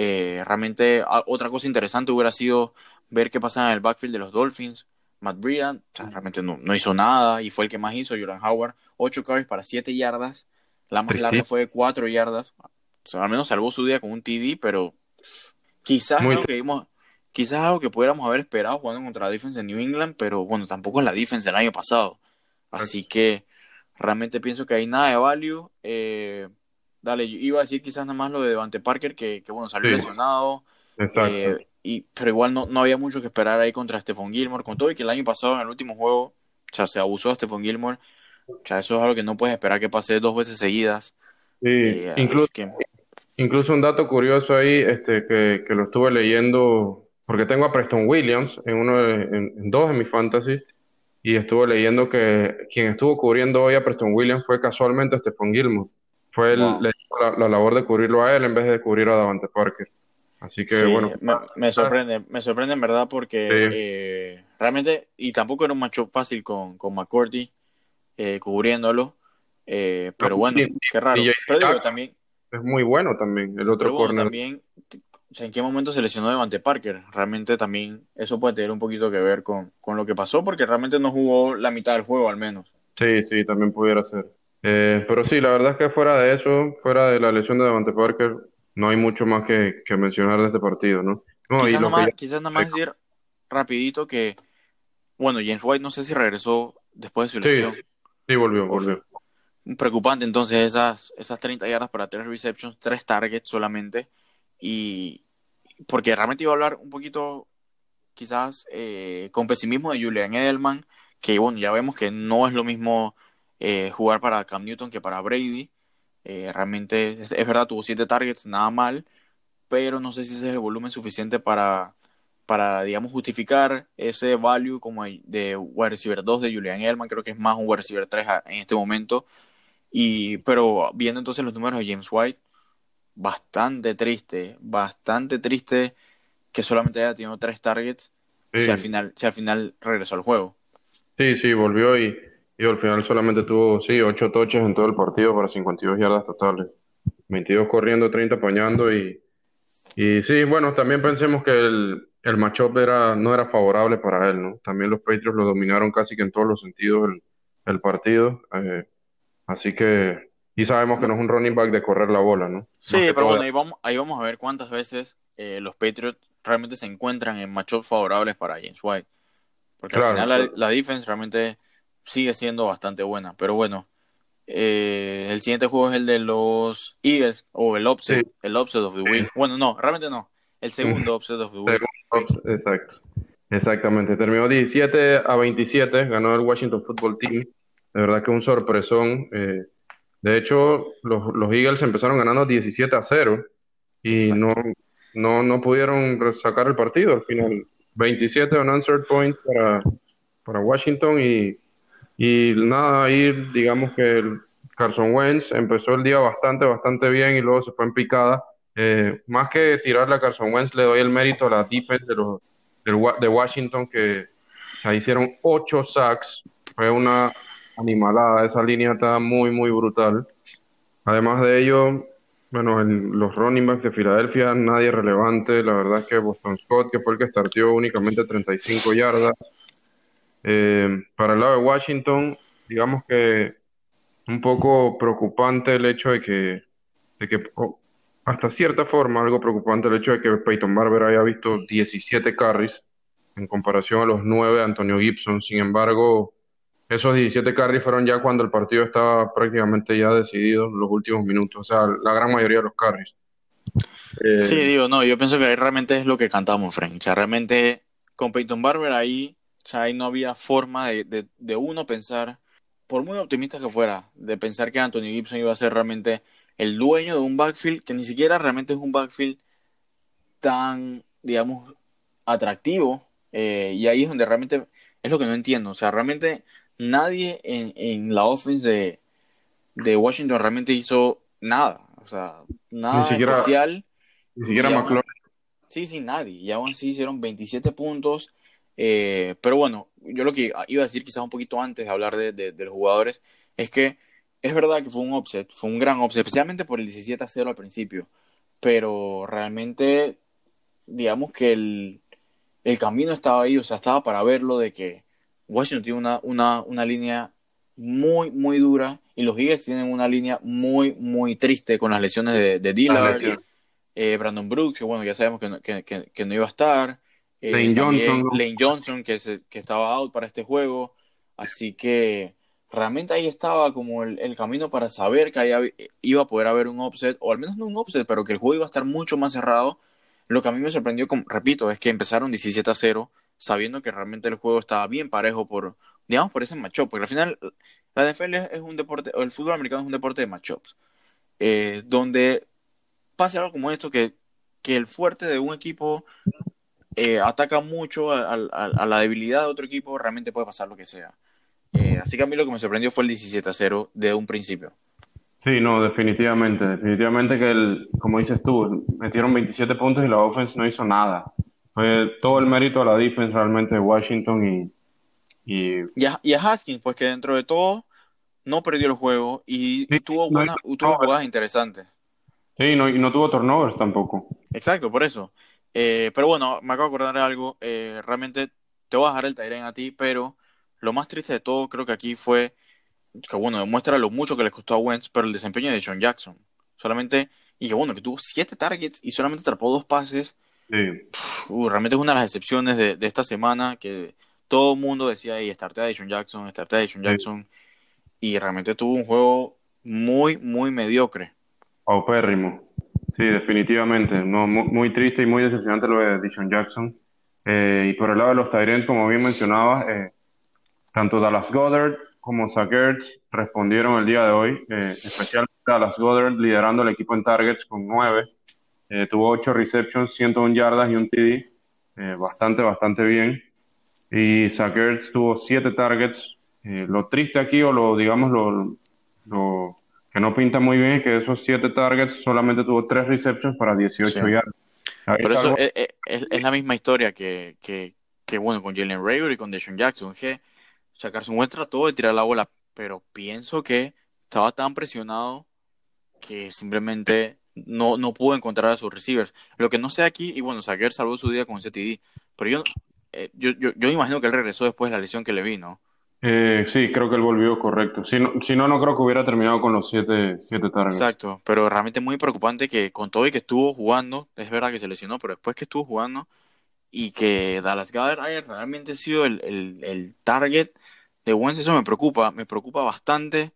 Eh, realmente otra cosa interesante hubiera sido ver qué pasaba en el backfield de los Dolphins. Matt Breida realmente no, hizo nada y fue el que más hizo. Jordan Howard, 8 carries para 7 yardas. La más larga fue de 4 yardas. O sea, al menos salvó su día con un TD, pero quizás algo que vimos, quizás algo que pudiéramos haber esperado jugando contra la defensa de New England, pero bueno, tampoco es la defensa del año pasado. Así que realmente pienso que hay nada de value. Eh, dale, iba a decir quizás nada más lo de Devante Parker, que, bueno, salió lesionado. Exacto. Eh, y, pero igual no, no había mucho que esperar ahí contra Stephon Gilmore, con todo y que el año pasado en el último juego, o sea, se abusó de Stephon Gilmore. O sea, eso es algo que no puedes esperar que pase dos veces seguidas. Sí, eh, incluso, incluso un dato curioso ahí, este, que, que, lo estuve leyendo, porque tengo a Preston Williams en uno en, dos de mis fantasy, y estuve leyendo que quien estuvo cubriendo hoy a Preston Williams fue casualmente Stephon Gilmore. Fue la, labor de cubrirlo a él en vez de cubrir a Davante Parker. Así que bueno. Me, sorprende, me sorprende en verdad porque eh, realmente, y tampoco era un macho fácil con, con McCourty eh, cubriéndolo. Eh, pero bueno, qué raro. Pero digo, también. Es muy bueno también, el otro corner. también, ¿en qué momento se lesionó Devante Parker? Realmente también eso puede tener un poquito que ver con, con lo que pasó, porque realmente no jugó la mitad del juego al menos. Sí, sí, también pudiera ser. Eh, pero sí, la verdad es que fuera de eso, fuera de la lesión de Devante Parker, no hay mucho más que, que mencionar de este partido, ¿no? quizás, nada más, decir rapidito que, bueno, James White no sé si regresó después de su lesión. Sí, volvió, volvió. Preocupante entonces esas, esas 30 yardas para tres receptions, tres targets solamente. Y porque realmente iba a hablar un poquito quizás eh, con pesimismo de Julian Edelman, que bueno, ya vemos que no es lo mismo eh, jugar para Cam Newton que para Brady. Eh, realmente es, verdad, tuvo siete targets, nada mal, pero no sé si ese es el volumen suficiente para, para digamos, justificar ese value como de wide receiver 2 de Julian Edelman. Creo que es más un wide receiver 3 en este momento. Y, pero viendo entonces los números de James White, bastante triste, bastante triste que solamente haya tenido tres targets si, al final, si al final regresó al juego. Sí, sí, volvió y y al final solamente tuvo, sí, ocho toches en todo el partido para 52 yardas totales. 22 corriendo, 30 apañando y, y sí, bueno, también pensemos que el, el matchup era, no era favorable para él, ¿no? También los Patriots lo dominaron casi que en todos los sentidos el, el partido. Eh, así que, y sabemos que no es un running back de correr la bola, ¿no? Sí, pero bueno, ahí vamos, ahí vamos a ver cuántas veces eh, los Patriots realmente se encuentran en matchups favorables para James White. Porque al final la, la defense realmente sigue siendo bastante buena. Pero bueno, eh, el siguiente juego es el de los Eagles, o el Upset, el Upset of the Week. Bueno, no, realmente no. El segundo Upset of the Week. Exacto. Exactamente. Terminó 17 a 27, ganó el Washington Football Team. De verdad que un sorpresón. Eh, de hecho, los, los, Eagles empezaron ganando 17 a 0 y no, no, no pudieron sacar el partido al final. 27 unanswered points para, para Washington y y nada, ahí digamos que el Carson Wentz empezó el día bastante, bastante bien y luego se fue en picada. Eh, más que tirarle a Carson Wentz, le doy el mérito a la defense de, los, de Washington que hicieron ocho sacks. Fue una animalada, esa línea está muy, muy brutal. Además de ello, bueno, en los running backs de Filadelfia, nadie relevante. La verdad es que Boston Scott, que fue el que startió únicamente 35 yardas. Eh, para el lado de Washington, digamos que un poco preocupante el hecho de que, de que hasta cierta forma, algo preocupante el hecho de que Peyton Barber haya visto 17 carries en comparación a los 9 de Antonio Gibson. Sin embargo, esos 17 carries fueron ya cuando el partido estaba prácticamente ya decidido los últimos minutos, o sea, la gran mayoría de los carries. sí, digo, no, yo pienso que ahí realmente es lo que cantamos, Frank. O sea, realmente con Peyton Barber ahí o sea, ahí no había forma de, de, uno pensar, por muy optimista que fuera, de pensar que Anthony Gibson iba a ser realmente el dueño de un backfield que ni siquiera realmente es un backfield tan, digamos, atractivo. Eh, y ahí es donde realmente es lo que no entiendo. O sea, realmente nadie en, en la offense de, de Washington realmente hizo nada. O sea, nada especial. Ni siquiera McLaurin. Sí, sí, nadie. Y aún así hicieron 27 puntos. Eh, pero bueno, yo lo que iba a decir quizás un poquito antes de hablar de, los jugadores es que es verdad que fue un offset, fue un gran offset, especialmente por el 17 a 0 al principio, pero realmente digamos que el, el camino estaba ahí, o sea, estaba para verlo de que Washington tiene una, una, una línea muy, muy dura y los Eagles tienen una línea muy, muy triste con las lesiones de, de Dillard, eh, Brandon Brooks, que bueno, ya sabemos que, que, que no iba a estar. Eh, Lane, Johnson. Lane Johnson, que, que estaba out para este juego. Así que realmente ahí estaba como el, camino para saber que ahí iba a poder haber un offset, o al menos no un offset, pero que el juego iba a estar mucho más cerrado. Lo que a mí me sorprendió, repito, es que empezaron 17 a 0, sabiendo que realmente el juego estaba bien parejo por, digamos, por ese matchup, porque al final la NFL es un deporte, o el fútbol americano es un deporte de matchups, eh, donde pase algo como esto, que, que el fuerte de un equipo eh, ataca mucho a, la debilidad de otro equipo, realmente puede pasar lo que sea. Eh, así que a mí lo que me sorprendió fue el 17 a 0 de un principio. Sí, no, definitivamente, definitivamente que el, como dices tú, metieron 27 puntos y la offense no hizo nada. Fue todo el mérito a la defense realmente de Washington y... Y, y, a, Haskins, pues que dentro de todo no perdió el juego y tuvo, buenas, tuvo jugadas interesantes. Sí, no, y no tuvo turnovers tampoco. Exacto, por eso. Eh, pero bueno, me acabo de acordar de algo. Eh, realmente te voy a dejar el Tyren a ti, pero lo más triste de todo creo que aquí fue que, bueno, demuestra lo mucho que le costó a Wentz, pero el desempeño de John Jackson. Solamente, y que bueno, que tuvo siete targets y solamente atrapó dos pases. Uh, realmente es una de las excepciones de, esta semana que todo el mundo decía, y startea de John Jackson, startea de John Jackson. Y realmente tuvo un juego muy, muy mediocre. Paupérrimo. Sí, definitivamente. No, muy, triste y muy decepcionante lo de Dishon Jackson. Eh, y por el lado de los Tyrants, como bien mencionabas, eh, tanto Dallas Goddard como Zach respondieron el día de hoy, eh, especialmente Dallas Goddard liderando el equipo en targets con nueve. tuvo ocho receptions, 101 yardas y un TD. bastante, bastante bien. Y Zach tuvo siete targets. lo triste aquí, o lo, digamos, lo, lo que no pinta muy bien que esos siete targets solamente tuvo tres receptions para 18 yardas. Pero eso es, la misma historia que, que, que bueno, con Jalen Rager y con Deshaun Jackson, que sacarse un buen trató de tirar la bola, pero pienso que estaba tan presionado que simplemente no, no pudo encontrar a sus receivers. Lo que no sé aquí, y bueno, Sager salvó su día con ese TD, pero yo, eh, yo, yo, yo imagino que él regresó después de la lesión que le vino. Eh, sí, creo que él volvió correcto. Si no, si no, no creo que hubiera terminado con los siete, siete targets. Exacto, pero realmente muy preocupante que con todo y que estuvo jugando, es verdad que se lesionó, pero después que estuvo jugando y que Dallas Goddard haya realmente sido el, el, el target de Wentz, eso me preocupa, me preocupa bastante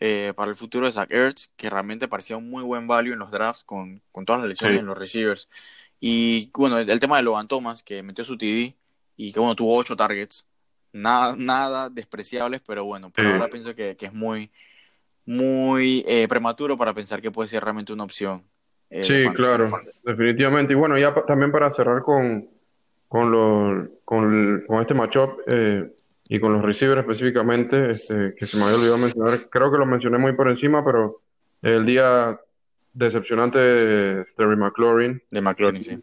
eh, para el futuro de Zach Ertz, que realmente parecía un muy buen value en los drafts con, con todas las lesiones en los receivers. Y bueno, el, el, tema de Logan Thomas, que metió su TD y que bueno, tuvo ocho targets nada, nada despreciables, pero bueno, por ahora pienso que, es muy, muy eh, prematuro para pensar que puede ser realmente una opción. Eh, sí, claro, definitivamente. Y bueno, ya también para cerrar con, con, los, con, con este matchup eh, y con los receivers específicamente, este, que se me había olvidado mencionar, creo que lo mencioné muy por encima, pero el día decepcionante de Terry McLaurin. De McLaurin, sí.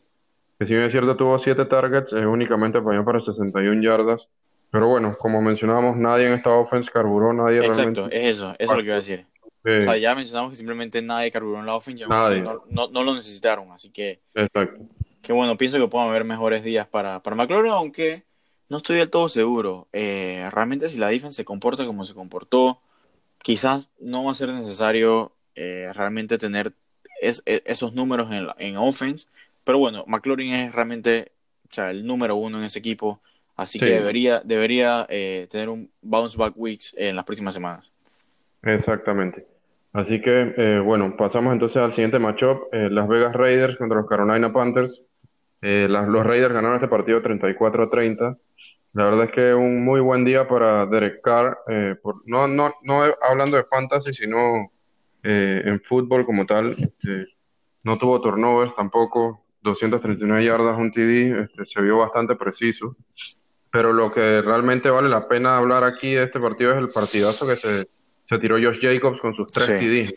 Que si bien es cierto, tuvo siete targets, únicamente para 61 yardas. Pero bueno, como mencionábamos, nadie en esta offense carburó, nadie Exacto, es eso, eso es lo que iba a decir. O sea, ya mencionamos que simplemente nadie carburó en la offense, y no, no, no, lo necesitaron, así que... Exacto. Que bueno, pienso que puedan haber mejores días para, para McLaurin, aunque no estoy del todo seguro. Eh, realmente si la defense se comporta como se comportó, quizás no va a ser necesario eh, realmente tener es, e, esos números en, en offense, pero bueno, McLaurin es realmente o sea, el número uno en ese equipo Así que debería, debería eh, tener un bounce back weeks en las próximas semanas. Exactamente. Así que, eh, bueno, pasamos entonces al siguiente matchup. Eh, Las Vegas Raiders contra los Carolina Panthers. los Raiders ganaron este partido 34 a 30. La verdad es que un muy buen día para Derek Carr. por, no, no, no hablando de fantasy, sino en fútbol como tal. No tuvo turnovers tampoco. 239 yardas, un TD. Este, se vio bastante preciso. Pero lo que realmente vale la pena hablar aquí de este partido es el partidazo que se, se tiró Josh Jacobs con sus tres TD.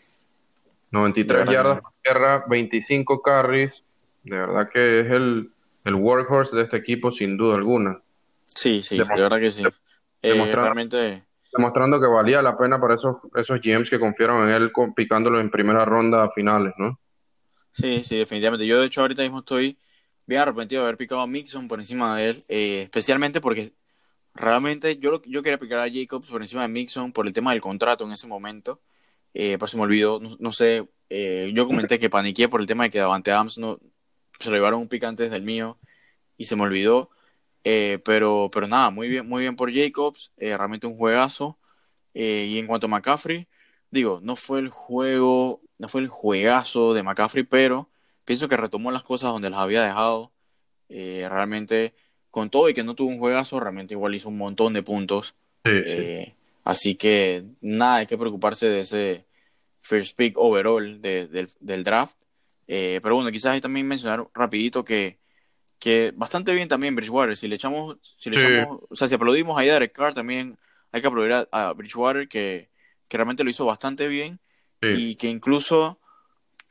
93 yardas por tierra, 25 carries. De verdad que es el, el workhorse de este equipo sin duda alguna. Sí, sí, de verdad que sí. Demostrando, eh, demostrando que valía la pena para esos, esos GMs que confiaron en él picándolo en primera ronda a finales, ¿no? Sí, sí, definitivamente. Yo de hecho ahorita mismo estoy bien arrepentido de haber picado a Mixon por encima de él, eh, especialmente porque realmente yo, yo quería picar a Jacobs por encima de Mixon por el tema del contrato en ese momento. Eh, pero se me olvidó, no, sé, eh, yo comenté que paniqué por el tema de que Davante Adams no, se lo llevaron un pick antes del mío y se me olvidó. pero, pero nada, muy bien, muy bien por Jacobs, realmente un juegazo. Eh, y en cuanto a McCaffrey, digo, no fue el juego, no fue el juegazo de McCaffrey, pero pienso que retomó las cosas donde las había dejado. Eh, realmente, con todo y que no tuvo un juegazo, realmente igual hizo un montón de puntos. Sí, Así que nada, hay que preocuparse de ese first pick overall del draft. pero bueno, quizás hay también mencionar rapidito que que bastante bien también Bridgewater. Si le echamos, si le echamos, o sea, si aplaudimos a Derek Carr, también hay que aplaudir a, Bridgewater que, que, realmente lo hizo bastante bien y que incluso,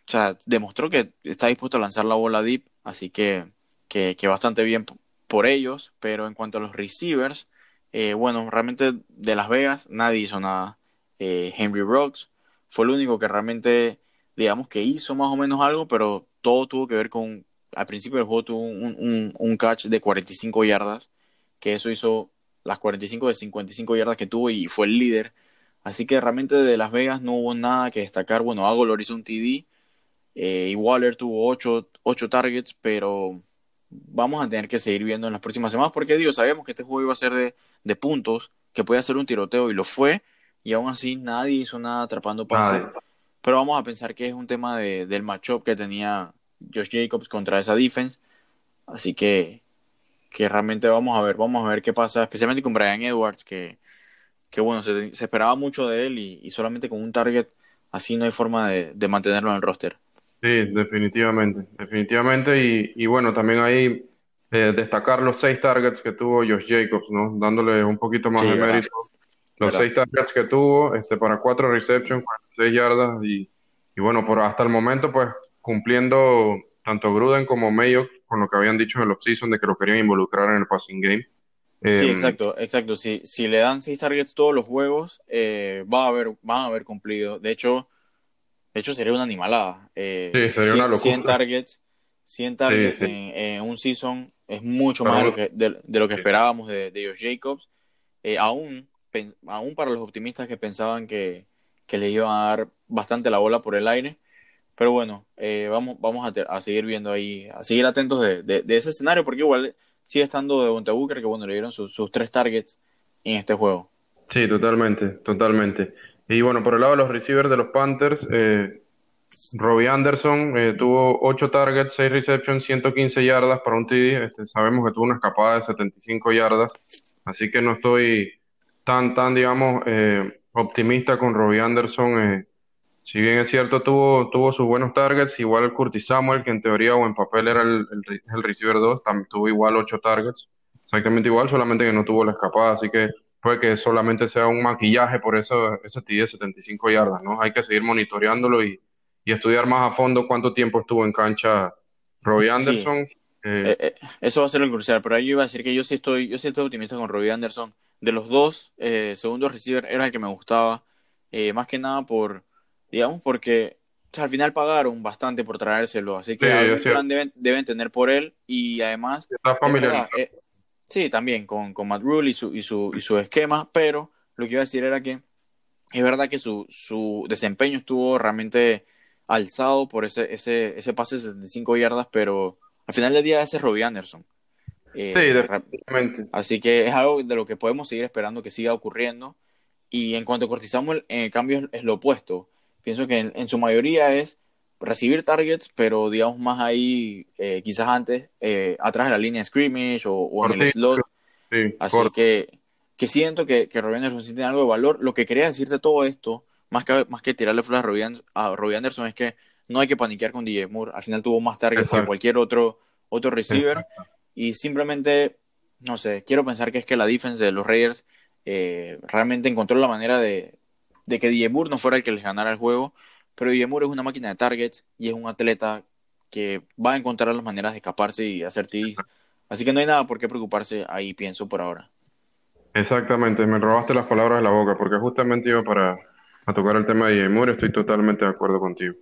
o sea, demostró que está dispuesto a lanzar la bola deep, así que, que, bastante bien por ellos. Pero en cuanto a los receivers, eh, bueno, realmente de Las Vegas nadie hizo nada. Eh, Henry Brooks fue el único que realmente, digamos, que hizo más o menos algo, pero todo tuvo que ver con al principio del juego tuvo un, catch de 45 yardas, que eso hizo las 45 de 55 yardas que tuvo y fue el líder. Así que realmente de Las Vegas no hubo nada que destacar. Bueno, Agolor hizo un TD eh, y Waller tuvo 8, targets, pero vamos a tener que seguir viendo en las próximas semanas porque, digo, sabemos que este juego iba a ser de, de puntos, que podía ser un tiroteo y lo fue, y aún así nadie hizo nada atrapando pases. Pero vamos a pensar que es un tema de, del matchup que tenía Josh Jacobs contra esa defense. Así que, que realmente vamos a ver, vamos a ver qué pasa, especialmente con Brian Edwards, que, que bueno, se, esperaba mucho de él y, solamente con un target así no hay forma de, mantenerlo en el roster. Sí, definitivamente, definitivamente. Y, y bueno, también ahí eh, destacar los seis targets que tuvo Josh Jacobs, ¿no? Dándole un poquito más de mérito. Los seis targets que tuvo, este, para cuatro receptions, 46 yardas y, y bueno, por hasta el momento, pues cumpliendo tanto Gruden como Mayo con lo que habían dicho en el offseason de que lo querían involucrar en el passing game. sí, em, exacto, exacto. Si, si le dan seis targets todos los juegos, eh, va a haber, van a haber cumplido. De hecho, de hecho sería una animalada. Eh, sí, sería una locura. 100 targets, 100 targets En, un season es mucho más de lo que, de, lo que esperábamos de, de Josh Jacobs. Eh, aún, aún para los optimistas que pensaban que, que le iban a dar bastante la bola por el aire, pero bueno, eh, vamos, vamos a, seguir viendo ahí, a seguir atentos de, ese escenario, porque igual sigue estando de Bonte Booker, que bueno, le dieron sus tres targets en este juego. Sí, totalmente, totalmente. Y bueno, por el lado de los receivers de los Panthers, eh, Robbie Anderson eh, tuvo ocho targets, seis receptions, 115 yardas para un TD. Este, sabemos que tuvo una escapada de 75 yardas, así que no estoy tan, tan, digamos, eh, optimista con Robbie Anderson si bien es cierto, tuvo, tuvo sus buenos targets, igual Curtis Samuel, que en teoría o en papel era el, el, receiver 2, también tuvo igual 8 targets, exactamente igual, solamente que no tuvo la escapada, así que puede que solamente sea un maquillaje por eso, ese TD de 75 yardas, ¿no? Hay que seguir monitoreándolo y, y estudiar más a fondo cuánto tiempo estuvo en cancha Robbie Anderson. Eh, eh, eh, eso va a ser el crucial, pero ahí yo iba a decir que yo sí estoy, yo sí estoy optimista con Robbie Anderson. De los dos segundos receiver era el que me gustaba, más que nada por digamos, porque al final pagaron bastante por traérselo, así que plan deben, tener por él y además... Eh, sí, también con, con Matt Rule y su, y, su, y su esquema, pero lo que iba a decir era que es verdad que su, su desempeño estuvo realmente alzado por ese, ese, ese pase de 75 yardas, pero al final del día ese es Robbie Anderson. Eh, sí, definitivamente. Así que es algo de lo que podemos seguir esperando que siga ocurriendo. Y en cuanto a Corti Samuel, en cambio es lo opuesto pienso que en, su mayoría es recibir targets, pero digamos más ahí, eh, quizás antes, eh, atrás de la línea de scrimmage o, en el slot. Así que, que siento que, que Robbie Anderson sí tiene algo de valor. Lo que quería decirte todo esto, más que, más que tirarle flores a Robbie, Anderson, es que no hay que paniquear con DJ Moore. Al final tuvo más targets que cualquier otro, otro receiver. Y simplemente, no sé, quiero pensar que es que la defense de los Raiders eh, realmente encontró la manera de, de que DJ Moore no fuera el que les ganara el juego, pero Moore es una máquina de targets y es un atleta que va a encontrar las maneras de escaparse y hacer TDs. Así que no hay nada por qué preocuparse ahí, pienso, por ahora. Exactamente, me robaste las palabras de la boca, porque justamente iba para a tocar el tema de Moore, estoy totalmente de acuerdo contigo.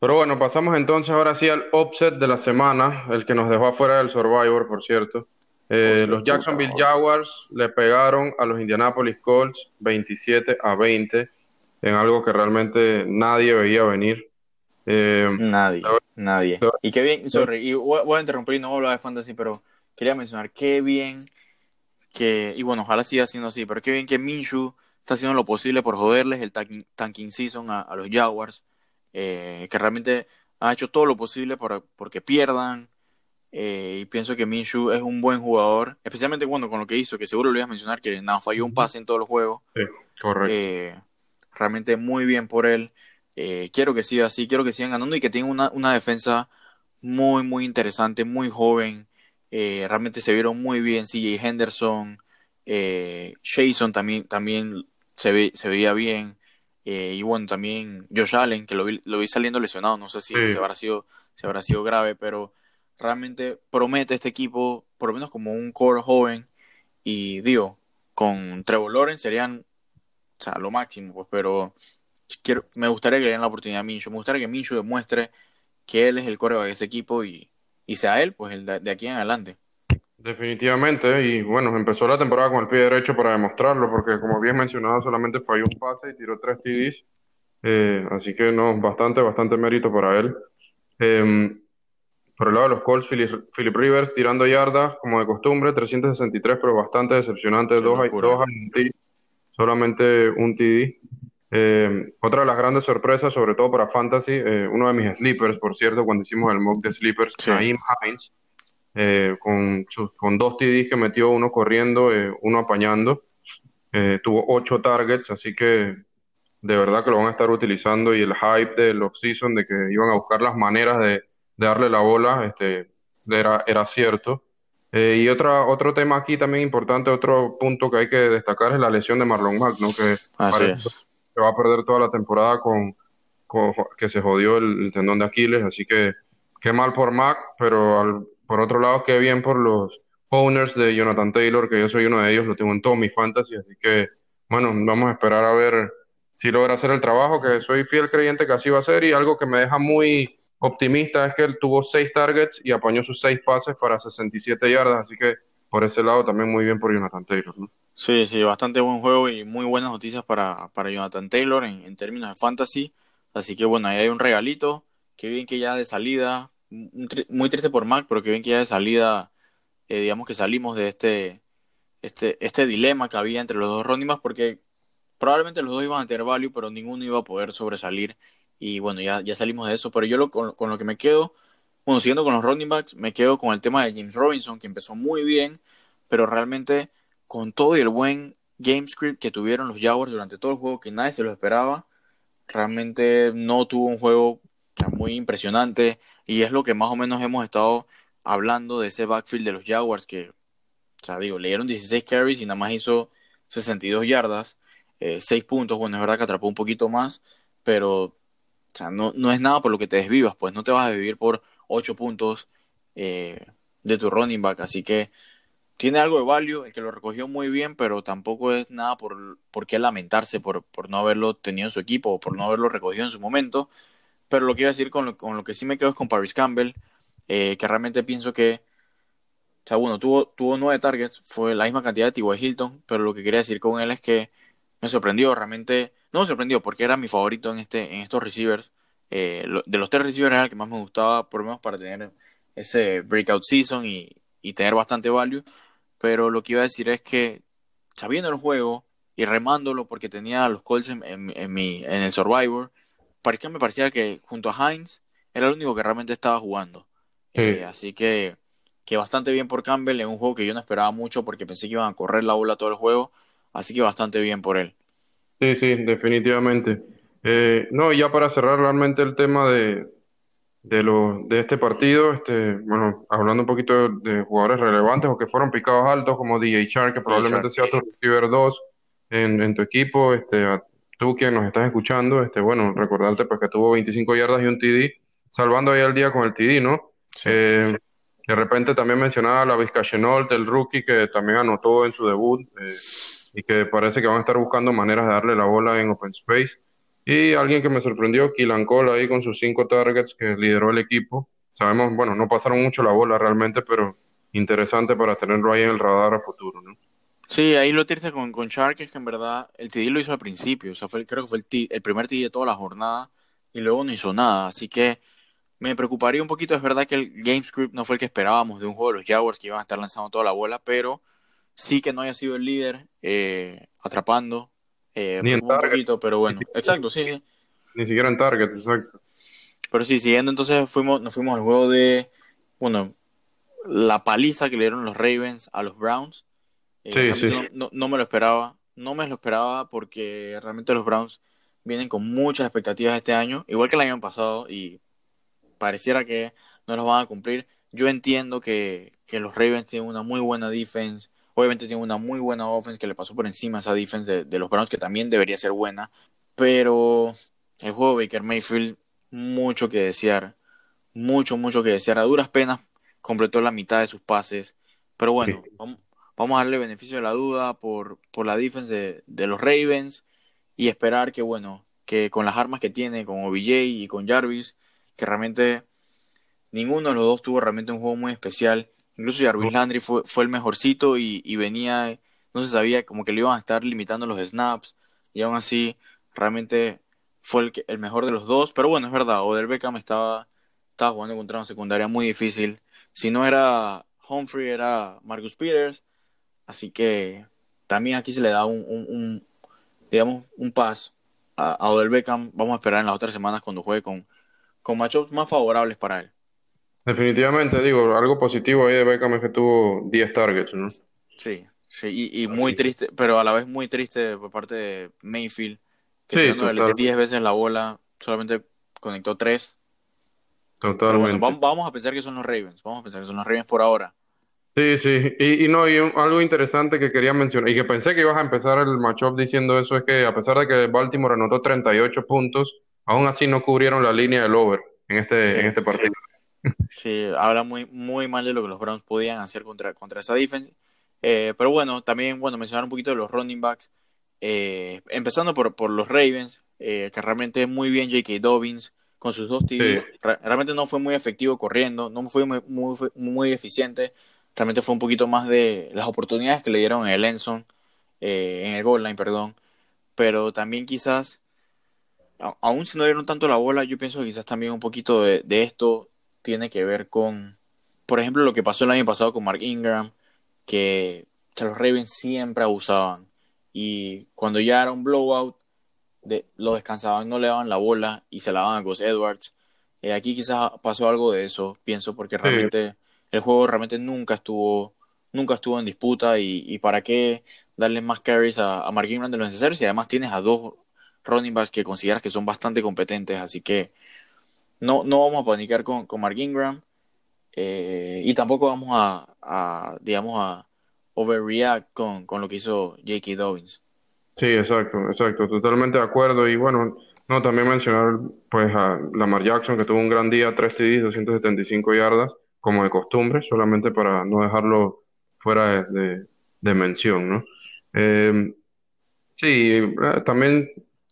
Pero bueno, pasamos entonces ahora sí al offset de la semana, el que nos dejó afuera del Survivor, por cierto. Eh, los Jacksonville Jaguars le pegaron a los Indianapolis Colts 27 a 20 en algo que realmente nadie veía venir. Eh, nadie, nadie. Y qué bien, sorry, y voy a interrumpir y no voy a hablar de fantasy, pero quería mencionar qué bien que, y bueno, ojalá siga siendo así, pero qué bien que Minshew está haciendo lo posible por joderles el tanking, season a, los Jaguars, eh, que realmente ha hecho todo lo posible por, porque pierdan. Eh, y pienso que Minshew es un buen jugador, especialmente cuando con lo que hizo, que seguro lo ibas a mencionar, que nada, falló un pase en todos los juegos. Sí, correcto. Eh, realmente muy bien por él. quiero que siga así, quiero que sigan ganando y que tenga una, una defensa muy, muy interesante, muy joven. realmente se vieron muy bien CJ Henderson, Jason también, también se, ve, se veía bien. Eh, y bueno, también Josh Allen, que lo vi, lo vi saliendo lesionado, no sé si se, habrá sido, se habrá sido grave, pero realmente promete este equipo, por lo menos como un core joven. Y digo, con Trevor Lawrence serían sea, lo máximo, pues, pero quiero, me gustaría que le den la oportunidad a Minshew. Me gustaría que Minshew demuestre que él es el core de ese equipo y, y sea él, pues, el de aquí en adelante. Definitivamente, y bueno, empezó la temporada con el pie derecho para demostrarlo, porque como bien mencionado, solamente falló un pase y tiró tres TDs, eh, así que no, bastante, bastante mérito para él. Em, por el lado de los Colts, Philip, Rivers tirando yardas, como de costumbre, 363, pero bastante decepcionante, dos, dos solamente un TD. Em, otra de las grandes sorpresas, sobre todo para Fantasy, eh, uno de mis sleepers, por cierto, cuando hicimos el mock de sleepers, sí. Hines, eh, con, con dos TDs que metió, uno corriendo, eh, uno apañando. Eh, tuvo ocho targets, así que de verdad que lo van a estar utilizando y el hype del off-season de que iban a buscar las maneras de, darle la bola este, era, era cierto. Y otra, otro tema aquí también importante, otro punto que hay que destacar es la lesión de Marlon Mack, ¿no? que se va a perder toda la temporada con, que se jodió el, el, tendón de Aquiles, así que qué mal por Mac, pero al, por otro lado, qué bien por los owners de Jonathan Taylor, que yo soy uno de ellos, lo tengo en todo mi fantasy, así que, bueno, vamos a esperar a ver si logra hacer el trabajo, que soy fiel creyente que así va a ser, y algo que me deja muy optimista es que él tuvo seis targets y apañó sus seis pases para 67 yardas, así que por ese lado también muy bien por Jonathan Taylor. ¿no? Sí, sí, bastante buen juego y muy buenas noticias para, para Jonathan Taylor en, en términos de fantasy, así que bueno, ahí hay un regalito, qué bien que ya de salida muy triste por Mac, pero que bien que ya de salida, eh, digamos que salimos de este, este, este dilema que había entre los dos running porque probablemente los dos iban a tener value, pero ninguno iba a poder sobresalir. Y bueno, ya, ya salimos de eso. Pero yo lo, con, lo que me quedo, bueno, siguiendo con los running backs, me quedo con el tema de James Robinson, que empezó muy bien, pero realmente con todo y el buen game script que tuvieron los Jaguars durante todo el juego, que nadie se lo esperaba, realmente no tuvo un juego muy impresionante y es lo que más o menos hemos estado hablando de ese backfield de los Jaguars que, o sea, digo, le dieron 16 carries y nada más hizo 62 yardas, eh, 6 puntos, bueno, es verdad que atrapó un poquito más, pero o sea, no, no es nada por lo que te desvivas, pues no te vas a vivir por 8 puntos eh, de tu running back, así que tiene algo de value, el que lo recogió muy bien, pero tampoco es nada por, por qué lamentarse por, por no haberlo tenido en su equipo o por no haberlo recogido en su momento. Pero lo que iba a decir con lo, con lo que sí me quedo es con Paris Campbell, eh, que realmente pienso que, o sea, bueno, tuvo, tuvo nueve targets, fue la misma cantidad de T.Y. Hilton, pero lo que quería decir con él es que me sorprendió, realmente, no me sorprendió porque era mi favorito en, este, en estos receivers. Eh, de los tres receivers era el que más me gustaba, por lo menos para tener ese breakout season y, y tener bastante value. Pero lo que iba a decir es que, sabiendo el juego y remándolo porque tenía a los Colts en, en, mi, en el Survivor, parecía, me parecía que junto a Heinz era el único que realmente estaba jugando. Eh, así que, que bastante bien por Campbell en un juego que yo no esperaba mucho porque pensé que iban a correr la bola todo el juego. Así que bastante bien por él. Sí, sí, definitivamente. Eh, no, y ya para cerrar realmente el tema de, de, lo, de este partido, este, bueno, hablando un poquito de, jugadores relevantes o que fueron picados altos, como DJ Char, que probablemente sea tu receiver 2 en, en, tu equipo, este, tú quien nos estás escuchando, este, bueno, recordarte pues que tuvo 25 yardas y un TD, salvando ahí al día con el TD, ¿no? Eh, de repente también mencionaba la Vizcachenault, el rookie que también anotó en su debut eh, y que parece que van a estar buscando maneras de darle la bola en open space. Y alguien que me sorprendió, Kilan Cole ahí con sus cinco targets que lideró el equipo. Sabemos, bueno, no pasaron mucho la bola realmente, pero interesante para tenerlo ahí en el radar a futuro, ¿no? Sí, ahí lo triste con, con es que en verdad el TD lo hizo al principio, o sea, fue, creo que fue el, el primer TD de toda la jornada y luego no hizo nada, así que me preocuparía un poquito, es verdad que el game script no fue el que esperábamos de un juego de los Jaguars que iban a estar lanzando toda la bola, pero sí que no haya sido el líder eh, atrapando Eh, Ni en un target. poquito, pero bueno. Exacto, sí, sí. Ni siquiera en target, exacto. Pero sí, siguiendo entonces fuimos, nos fuimos al juego de, bueno, la paliza que le dieron los Ravens a los Browns. Eh, Sí, sí. No, no- no me lo esperaba. No me lo esperaba porque realmente los Browns vienen con muchas expectativas este año, igual que el año pasado, y pareciera que no los van a cumplir. Yo entiendo que, que los Ravens tienen una muy buena defense, obviamente tienen una muy buena offense que le pasó por encima a esa defense de, de los Browns, que también debería ser buena, pero el juego de Baker Mayfield, mucho que desear, mucho, mucho que desear. A duras penas completó la mitad de sus pases, pero bueno, Sí. vamos, vamos a darle beneficio de la duda por, por la defense de, de los Ravens y esperar que, bueno, que con las armas que tiene, con OBJ y con Jarvis, que realmente ninguno de los dos tuvo realmente un juego muy especial. Incluso Jarvis Landry fue, fue el mejorcito y, y venía, no se sabía, como que le iban a estar limitando los snaps y aún así realmente fue el, que- el mejor de los dos. Pero bueno, es verdad, Odell Beckham estaba, estaba jugando contra una secundaria muy difícil. Si no era Humphrey, era Marcus Peters. Así que también aquí se le da un, un- un, digamos, un pass a, a Odell Beckham. Vamos a esperar en las otras semanas cuando juegue con, con matchups más favorables para él. Definitivamente, digo, algo positivo ahí de Beckham es que tuvo 10 targets, ¿no? Sí, sí, y, y muy triste, pero a la vez muy triste por parte de Mayfield, que Sí, tirándole total. 10 veces la bola, solamente conectó 3. Pero bueno, Totalmente. vamos, vamos a pensar que son los Ravens, vamos a pensar que son los Ravens por ahora. Sí, sí, y, y no, y un- algo interesante que quería mencionar, y que pensé que ibas a empezar el matchup diciendo eso, es que a pesar de que Baltimore anotó 38 puntos, aún así no cubrieron la línea del over en este, Sí. en este partido. Sí, habla muy, muy mal de lo que los Browns podían hacer contra, contra esa defensa. Eh, pero bueno, también, bueno, mencionar un poquito de los running backs. Eh, empezando por, por los Ravens, eh, que realmente muy bien J.K. Dobbins con sus dos TDs. Sí. Re- realmente no fue muy efectivo corriendo, no fue muy, muy, muy eficiente. Realmente fue un poquito más de las oportunidades que le dieron en el Enson, eh, en el goal line, perdón. Pero también quizás, aún si no dieron tanto la bola, yo pienso que quizás también un poquito de, de esto tiene que ver con, por ejemplo, lo que pasó el año pasado con Mark Ingram, que, los Ravens siempre abusaban. Y cuando ya era un blowout, de, lo descansaban, no le daban la bola y se la daban a Gus Edwards. Eh, aquí quizás pasó algo de eso, pienso, porque realmente el juego realmente nunca estuvo, nunca estuvo en disputa y, y para qué darle más carries a, a Mark Ingram de lo necesario si además tienes a dos running backs que consideras que son bastante competentes, así que no, no vamos a panicar con, con Mark Ingram eh, y tampoco vamos a, digamos, a overreact con, con lo que hizo J.K. Dobbins. Sí, exacto, exacto, totalmente de acuerdo. Y bueno, no, también mencionar pues a Lamar Jackson que tuvo un gran día, 3 TDs, 275 yardas, como de costumbre, solamente para no dejarlo fuera de, de- mención, ¿no? Eh, sí, eh, también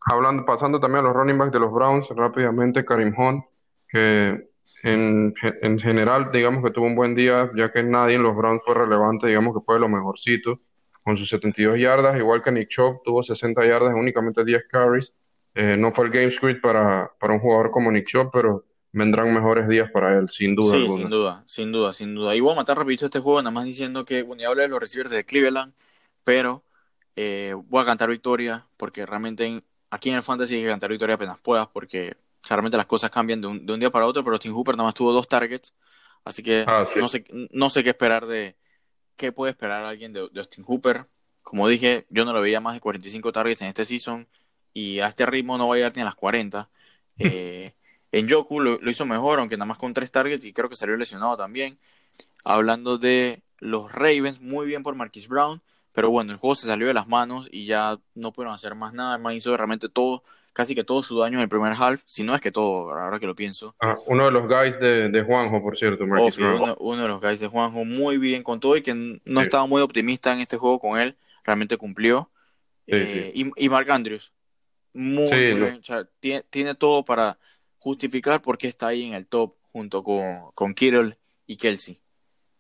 hablando, pasando también a los running backs de los Browns, rápidamente Karim Hunt, que en, en general, digamos que tuvo un buen día, ya que nadie en los Browns fue relevante, digamos que fue de lo mejorcito con sus 72 yardas, igual que Nick Chubb, tuvo 60 yardas en únicamente 10 carries. Eh, no fue el game script para, para un jugador como Nick Chubb, pero vendrán mejores días para él, sin duda Sí, alguna. sin duda, sin duda, sin duda. Y voy a matar rapidito este juego, nada más diciendo que, bueno, ya hablé de los receivers de Cleveland, pero eh, voy a cantar victoria, porque realmente en- aquí en el Fantasy hay que cantar victoria apenas puedas, porque realmente las cosas cambian de un, de un día para otro, pero Tim Hooper nada más tuvo dos targets, así que Ah, sí. no sé, no sé qué esperar de, qué puede esperar alguien de, de Austin Hooper. Como dije, yo no lo veía más de 45 targets en este season, y a este ritmo no va a llegar ni a las 40. Eh, en Yoku lo, lo hizo mejor, aunque nada más con tres targets y creo que salió lesionado también. Hablando de los Ravens, muy bien por Marquis Brown, pero bueno, el juego se salió de las manos y ya no pudieron hacer más nada. El man hizo realmente todo, casi que todo su daño en el primer half, si no es que todo, ahora que lo pienso. Ah, uno de los guys de, de Juanjo, por cierto, Marquis Obvio, uno, uno de los guys de Juanjo muy bien con todo y que no Sí. estaba muy optimista en este juego con él, realmente cumplió. Sí, Eh, Y, y Mark Andrews, muy, Sí, muy lo- bien. O sea, tiene, tiene todo para justificar por qué está ahí en el top junto con, con Kittle y Kelsey.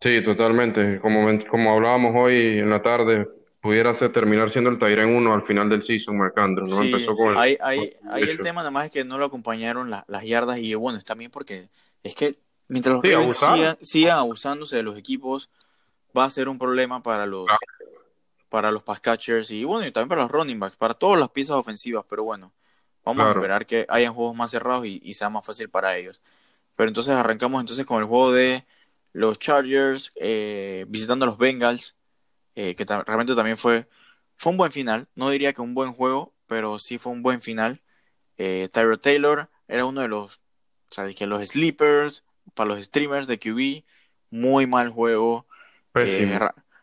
Sí, totalmente. Como, como hablábamos hoy en la tarde, pudiera ser, terminar siendo el Tyren 1 al final del season, Mark Andrews, ¿no? Sí, Empezó con el- ahí, ahí, con el derecho. tema nada más es que no lo acompañaron la- las yardas y bueno, está bien porque es que mientras los Sí, Ravens sigan, sigan abusándose de los equipos, va a ser un problema para los, Claro. para los pass catchers y bueno, y también para los running backs, para todas las piezas ofensivas, pero bueno, vamos a esperar que hayan juegos más cerrados y, sea más fácil para ellos. Pero entonces arrancamos entonces con el juego de los Chargers eh, visitando a los Bengals, eh, que realmente también fue, fue un buen final, no diría que un buen juego, pero sí fue un buen final. Eh, Tyro Taylor era uno de los, o sea, que los sleepers para los streamers de QB, muy mal juego. Eh,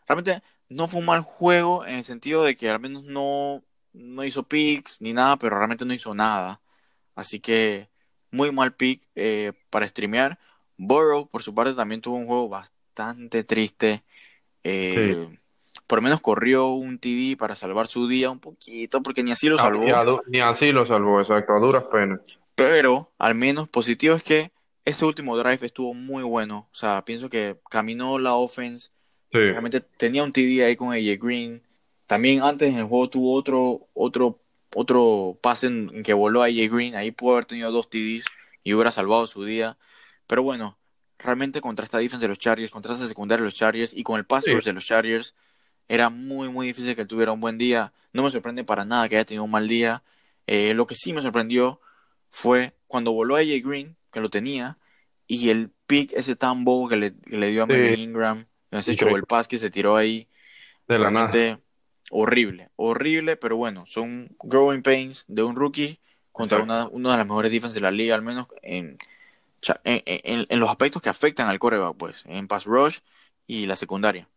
realmente no fue un mal juego en el sentido de que al menos no, no hizo picks ni nada, pero realmente no hizo nada. Así que muy mal pick eh, para streamear. Burrow, por su parte, también tuvo un juego bastante triste. Eh, por lo menos corrió un TD para salvar su día un poquito, porque ni así lo salvó. ni, así lo salvó, exacto, a duras penas. Pero al menos positivo es que ese último drive estuvo muy bueno. O sea, pienso que caminó la offense. Realmente tenía un TD ahí con AJ Green. También antes en el juego tuvo otro, otro, otro pase en, que voló a AJ Green. Ahí pudo haber tenido dos TDs y hubiera salvado su día. Pero bueno, realmente contra esta defensa de los Chargers, contra esta secundaria de los Chargers y con el pass de los Chargers, era muy, muy difícil que él tuviera un buen día. No me sorprende para nada que haya tenido un mal día. Eh, lo que sí me sorprendió fue cuando voló a AJ Green, que lo tenía, y el pick ese tan bobo que le, dio a sí. Ingram, ese show el pass que se tiró ahí, de la nada. horrible, horrible, pero bueno, son growing pains de un rookie contra una, una de las mejores defensas de la liga, al menos en, en, en, los aspectos que afectan al coreback, pues, en pass rush y la secundaria.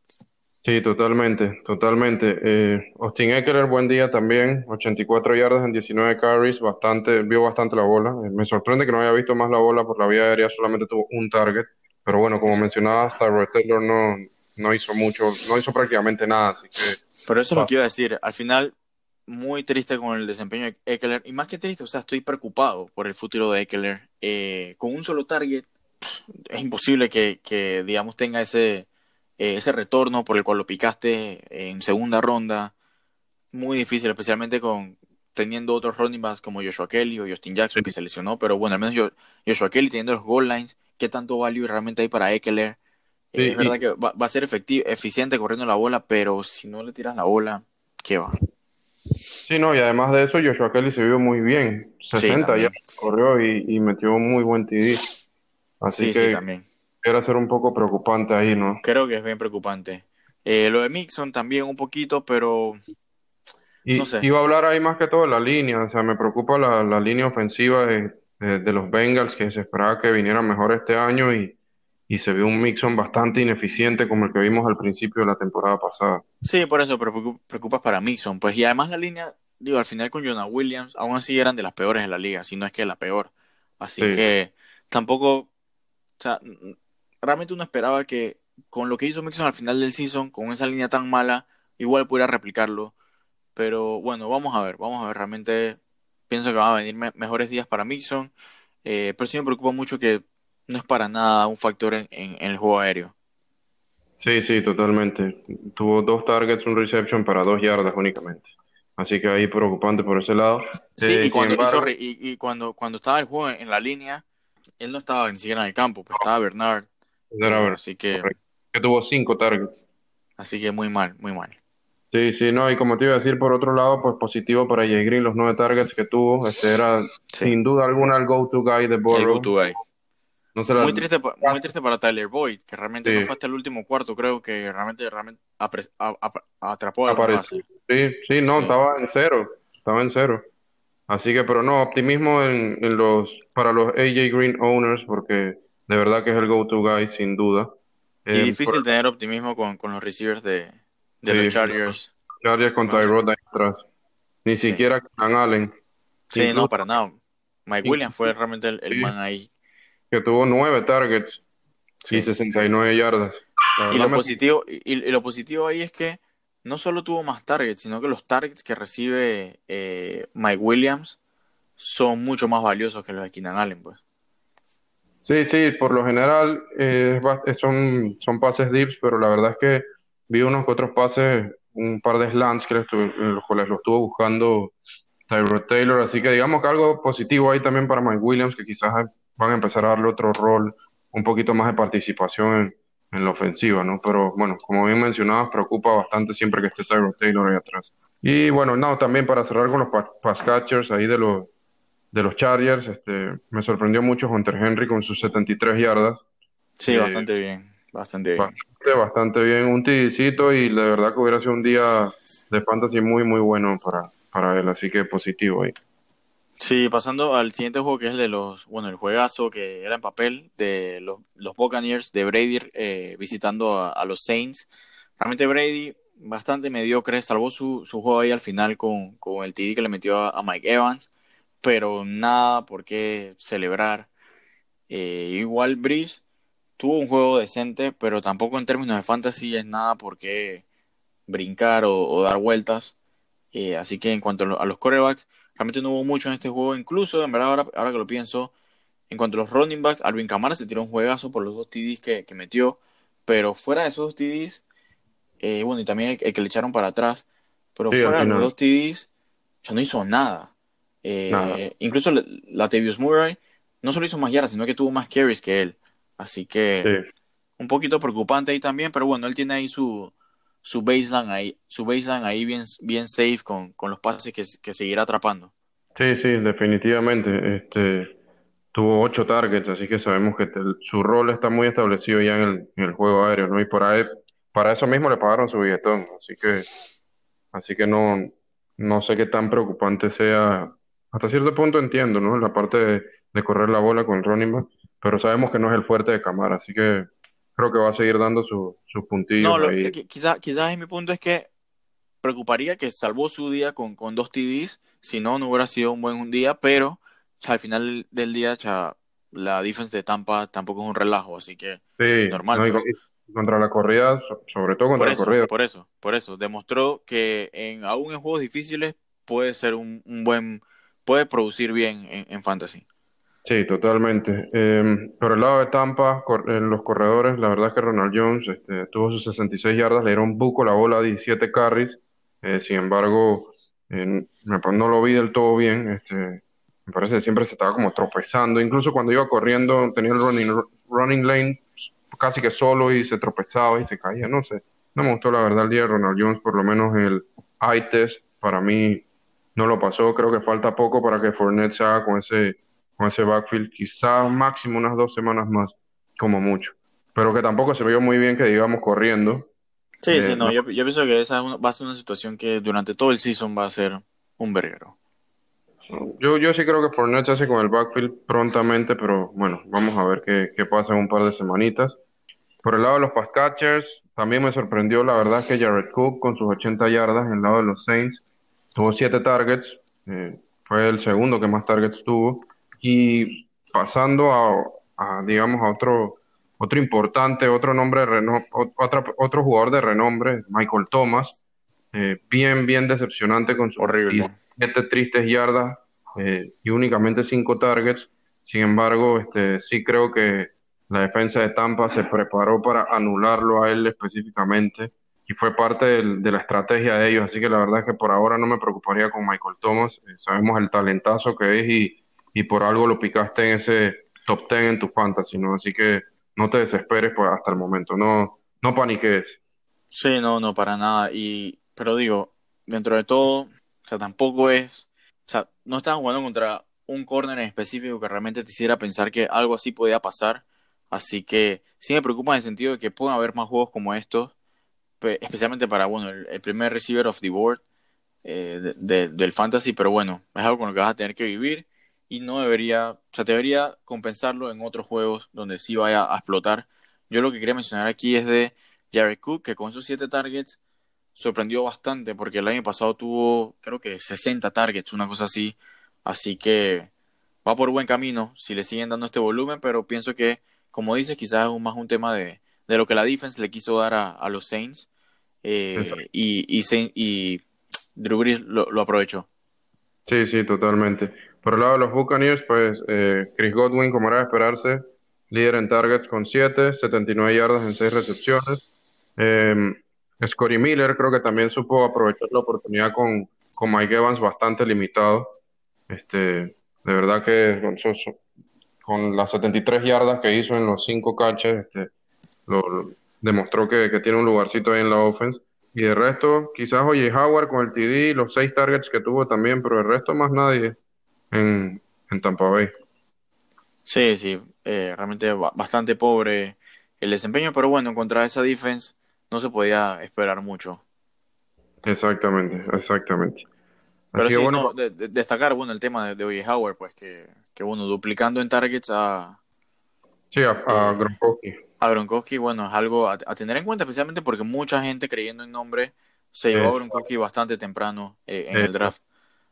Sí, totalmente, totalmente. Eh, Austin Eckler, buen día también, 84 yardas en 19 carries, bastante, vio bastante la bola. Eh, me sorprende que no haya visto más la bola por la vía aérea, solamente tuvo un target. Pero bueno, como mencionabas, Tyrod Taylor no, no hizo mucho, no hizo prácticamente nada, así que... Pero eso es lo que iba a decir, al final, muy triste con el desempeño de Eckler, y más que triste, o sea, estoy preocupado por el futuro de Eckler. Eh, con un solo target, es imposible que, que digamos, tenga ese eh, ese retorno por el cual lo picaste en segunda ronda, muy difícil, especialmente con teniendo otros running backs como Joshua Kelly o Justin Jackson que se lesionó, pero bueno, al menos yo, Joshua Kelly teniendo los goal lines, ¿qué tanto value realmente hay para Eckler? Eh, es verdad que va, a ser efectivo, eficiente corriendo la bola, pero si no le tiras la bola, ¿qué va? Sí, no, y además de eso, Joshua Kelly se vio muy bien. 60 ya corrió y, metió un muy buen TD. Así que también a ser un poco preocupante ahí, ¿no? Creo que es bien preocupante. Eh, lo de Mixon también un poquito, pero no sé. Iba a hablar ahí más que todo de la línea, o sea, me preocupa la, la línea ofensiva de, de, los Bengals, que se esperaba que viniera mejor este año y, y se vio un Mixon bastante ineficiente como el que vimos al principio de la temporada pasada. Sí, por eso pero preocupas para Mixon, pues y además la línea, digo, al final con Jonah Williams, aún así eran de las peores de la liga, si no es que la peor. Así que tampoco, o sea, realmente uno esperaba que con lo que hizo Mixon al final del season, con esa línea tan mala, igual pudiera replicarlo. Pero bueno, vamos a ver, vamos a ver. Realmente pienso que van a venir mejores días para Mixon. Eh, pero sí me preocupa mucho que no es para nada un factor en, el juego aéreo. Sí, sí, totalmente. Tuvo dos targets, un reception para dos yardas únicamente. Así que ahí preocupante por ese lado. Sí, y, eh, cuando, y, cuando, cuando estaba el juego en la línea, él no estaba ni siquiera en el campo, pues estaba Bernard así que, que tuvo cinco targets. Así que muy mal, muy mal. Sí, sí, no, y como te iba a decir, por otro lado, pues positivo para Jay Green, los nueve targets que tuvo, este era sin duda alguna el go-to guy de Burrow. El go-to guy. No muy, triste, muy triste para Tyler Boyd, que realmente no fue hasta el último cuarto, creo que realmente, realmente atrapó a Sí, sí, no, estaba en cero, estaba en cero. Así que, pero no, optimismo en, en los, para los AJ Green owners, porque de verdad que es el go-to guy, sin duda. Y eh, difícil tener optimismo con, con, los receivers de, de los Chargers. Chargers con Tyrod ahí atrás. Ni siquiera con Allen. Sí, no, para nada. Mike Williams fue realmente el, man ahí. Que tuvo nueve targets y 69 yardas. Y lo, positivo, y, lo positivo ahí es que no solo tuvo más targets, sino que los targets que recibe eh, Mike Williams son mucho más valiosos que los de Keenan Allen, pues. Sí, sí, por lo general eh, son, son pases dips, pero la verdad es que vi unos otros pases, un par de slants que los cuales lo estuvo buscando Tyrod Taylor, así que digamos que algo positivo ahí también para Mike Williams, que quizás van a empezar a darle otro rol, un poquito más de participación en la ofensiva, ¿no? Pero bueno, como bien mencionabas, preocupa bastante siempre que esté Tyrod Taylor ahí atrás. Y bueno, no, también para cerrar con los pass catchers ahí de los, de los Chargers, este, me sorprendió mucho Hunter Henry con sus 73 yardas. Sí, bastante bien, bastante bien. Bastante, bastante bien, un tidicito y la verdad que hubiera sido un día de fantasy muy, muy bueno para, para él, así que positivo ahí. Sí, pasando al siguiente juego que es el de los, bueno, el juegazo que era en papel de los, los Buccaneers de Brady eh, visitando a, los Saints. Realmente Brady bastante mediocre, salvó su, su juego ahí al final con, con el TD que le metió a, Mike Evans, pero nada por qué celebrar. Eh, igual Breeze tuvo un juego decente, pero tampoco en términos de fantasy es nada por qué brincar o, dar vueltas. Eh, así que en cuanto a los corebacks, Realmente no hubo mucho en este juego. Incluso, en verdad, ahora, ahora que lo pienso, en cuanto a los running backs, Alvin Kamara se tiró un juegazo por los dos TDs que, metió. Pero fuera de esos dos TDs, eh, bueno, y también el, que le echaron para atrás, pero fuera de los dos TDs, ya no hizo nada. Eh, incluso la, Tevius Murray no solo hizo más yardas, sino que tuvo más carries que él. Así que un poquito preocupante ahí también, pero bueno, él tiene ahí su, su baseline ahí, su baseline ahí bien, bien safe con, con los pases que, que seguirá atrapando. Sí, sí, definitivamente. Este, tuvo ocho targets, así que sabemos que su rol está muy establecido ya en el, en el juego aéreo, ¿no? Y por ahí, para eso mismo le pagaron su billetón, así que, así que no, no sé qué tan preocupante sea. Hasta cierto punto entiendo, ¿no? La parte de, de correr la bola con Ronnie, pero sabemos que no es el fuerte de Camara, así que creo que va a seguir dando sus su puntillos no, ahí. Quizás quizás mi punto es que preocuparía que salvó su día con, con dos TDs, si no, no hubiera sido un buen día, pero al final del día la defensa de Tampa tampoco es un relajo, así que normal. Pues. contra la corrida, sobre todo contra la corrida. Por eso, por eso, demostró que en, aún en juegos difíciles puede ser un, un buen, puede producir bien en, fantasy. Sí, totalmente. Eh, por el lado de Tampa, en los corredores, la verdad es que Ronald Jones este, tuvo sus 66 yardas, le dieron buco la bola a 17 carries. Eh, sin embargo, no lo vi del todo bien. Este, me parece que siempre se estaba como tropezando. Incluso cuando iba corriendo, tenía el running, running lane casi que solo y se tropezaba y se caía. No sé. No me gustó la verdad el día de Ronald Jones, por lo menos el eye test para mí no lo pasó. Creo que falta poco para que Fournette se haga con ese con ese backfield, quizás máximo unas dos semanas más, como mucho. Pero que tampoco se vio muy bien que digamos corriendo. Sí, sí, eh, no, Yo, pienso que esa va a ser una situación que durante todo el season va a ser un verguero. Yo, yo sí creo que Fournette se hace con el backfield prontamente, pero bueno, vamos a ver qué, qué pasa en un par de semanitas. Por el lado de los pass catchers, también me sorprendió la verdad que Jared Cook con sus 80 yardas en el lado de los Saints tuvo 7 targets, eh, fue el segundo que más targets tuvo. Y pasando a, digamos, a otro, otro importante, otro nombre, otro, otro jugador de renombre, Michael Thomas, eh, bien, bien decepcionante con sus Horrible. siete tristes yardas eh, y únicamente cinco targets. Sin embargo, este, sí creo que la defensa de Tampa se preparó para anularlo a él específicamente y fue parte de la estrategia de ellos. Así que la verdad es que por ahora no me preocuparía con Michael Thomas. Eh, sabemos el talentazo que es y y por algo lo picaste en ese top 10 en tu fantasy, ¿no? Así que no te desesperes pues, hasta el momento, no, no paniques. Sí, no, no, para nada. Y, pero digo, dentro de todo, o sea, tampoco es, o sea, no estás jugando contra un corner en específico que realmente te hiciera pensar que algo así podía pasar. Así que sí me preocupa en el sentido de que puedan haber más juegos como estos, especialmente para, bueno, el, primer receiver of the board eh, del fantasy, pero bueno, es algo con lo que vas a tener que vivir y no debería, o sea, debería compensarlo en otros juegos donde sí vaya a explotar. Yo lo que quería mencionar aquí es de Jared Cook, que con sus 7 targets sorprendió bastante porque el año pasado tuvo, creo que 60 targets, una cosa así. Así que va por buen camino si le siguen dando este volumen, pero pienso que, como dices, quizás es más un tema de, de lo que la defense le quiso dar a, los Saints. Eh, y, y, y, Drew Brees lo, lo aprovechó. Sí, sí, totalmente. Por el lado de los Buccaneers, pues eh, Chris Godwin, como era de esperarse, líder en targets con 7, 79 yardas en 6 recepciones. Eh, Scotty Miller creo que también supo aprovechar la oportunidad con, con Mike Evans bastante limitado. Este, de verdad que con, las 73 yardas que hizo en los 5 catches, este, demostró que, que tiene un lugarcito ahí en la offense. Y de resto, quizás oye Howard con el TD, los seis targets que tuvo también, pero el resto más nadie en, en Tampa Bay. Sí, sí, eh, realmente bastante pobre el desempeño, pero bueno, contra esa defense no se podía esperar mucho. Exactamente, exactamente. Pero sí, bueno, destacar bueno el tema de, de Oye Howard, pues que, que bueno, duplicando en targets a, Sí, a, a eh, Gronkowski. A Gronkowski, bueno, es algo a, tener en cuenta, especialmente porque mucha gente creyendo en nombre se llevó a Gronkowski bastante temprano eh, en el draft.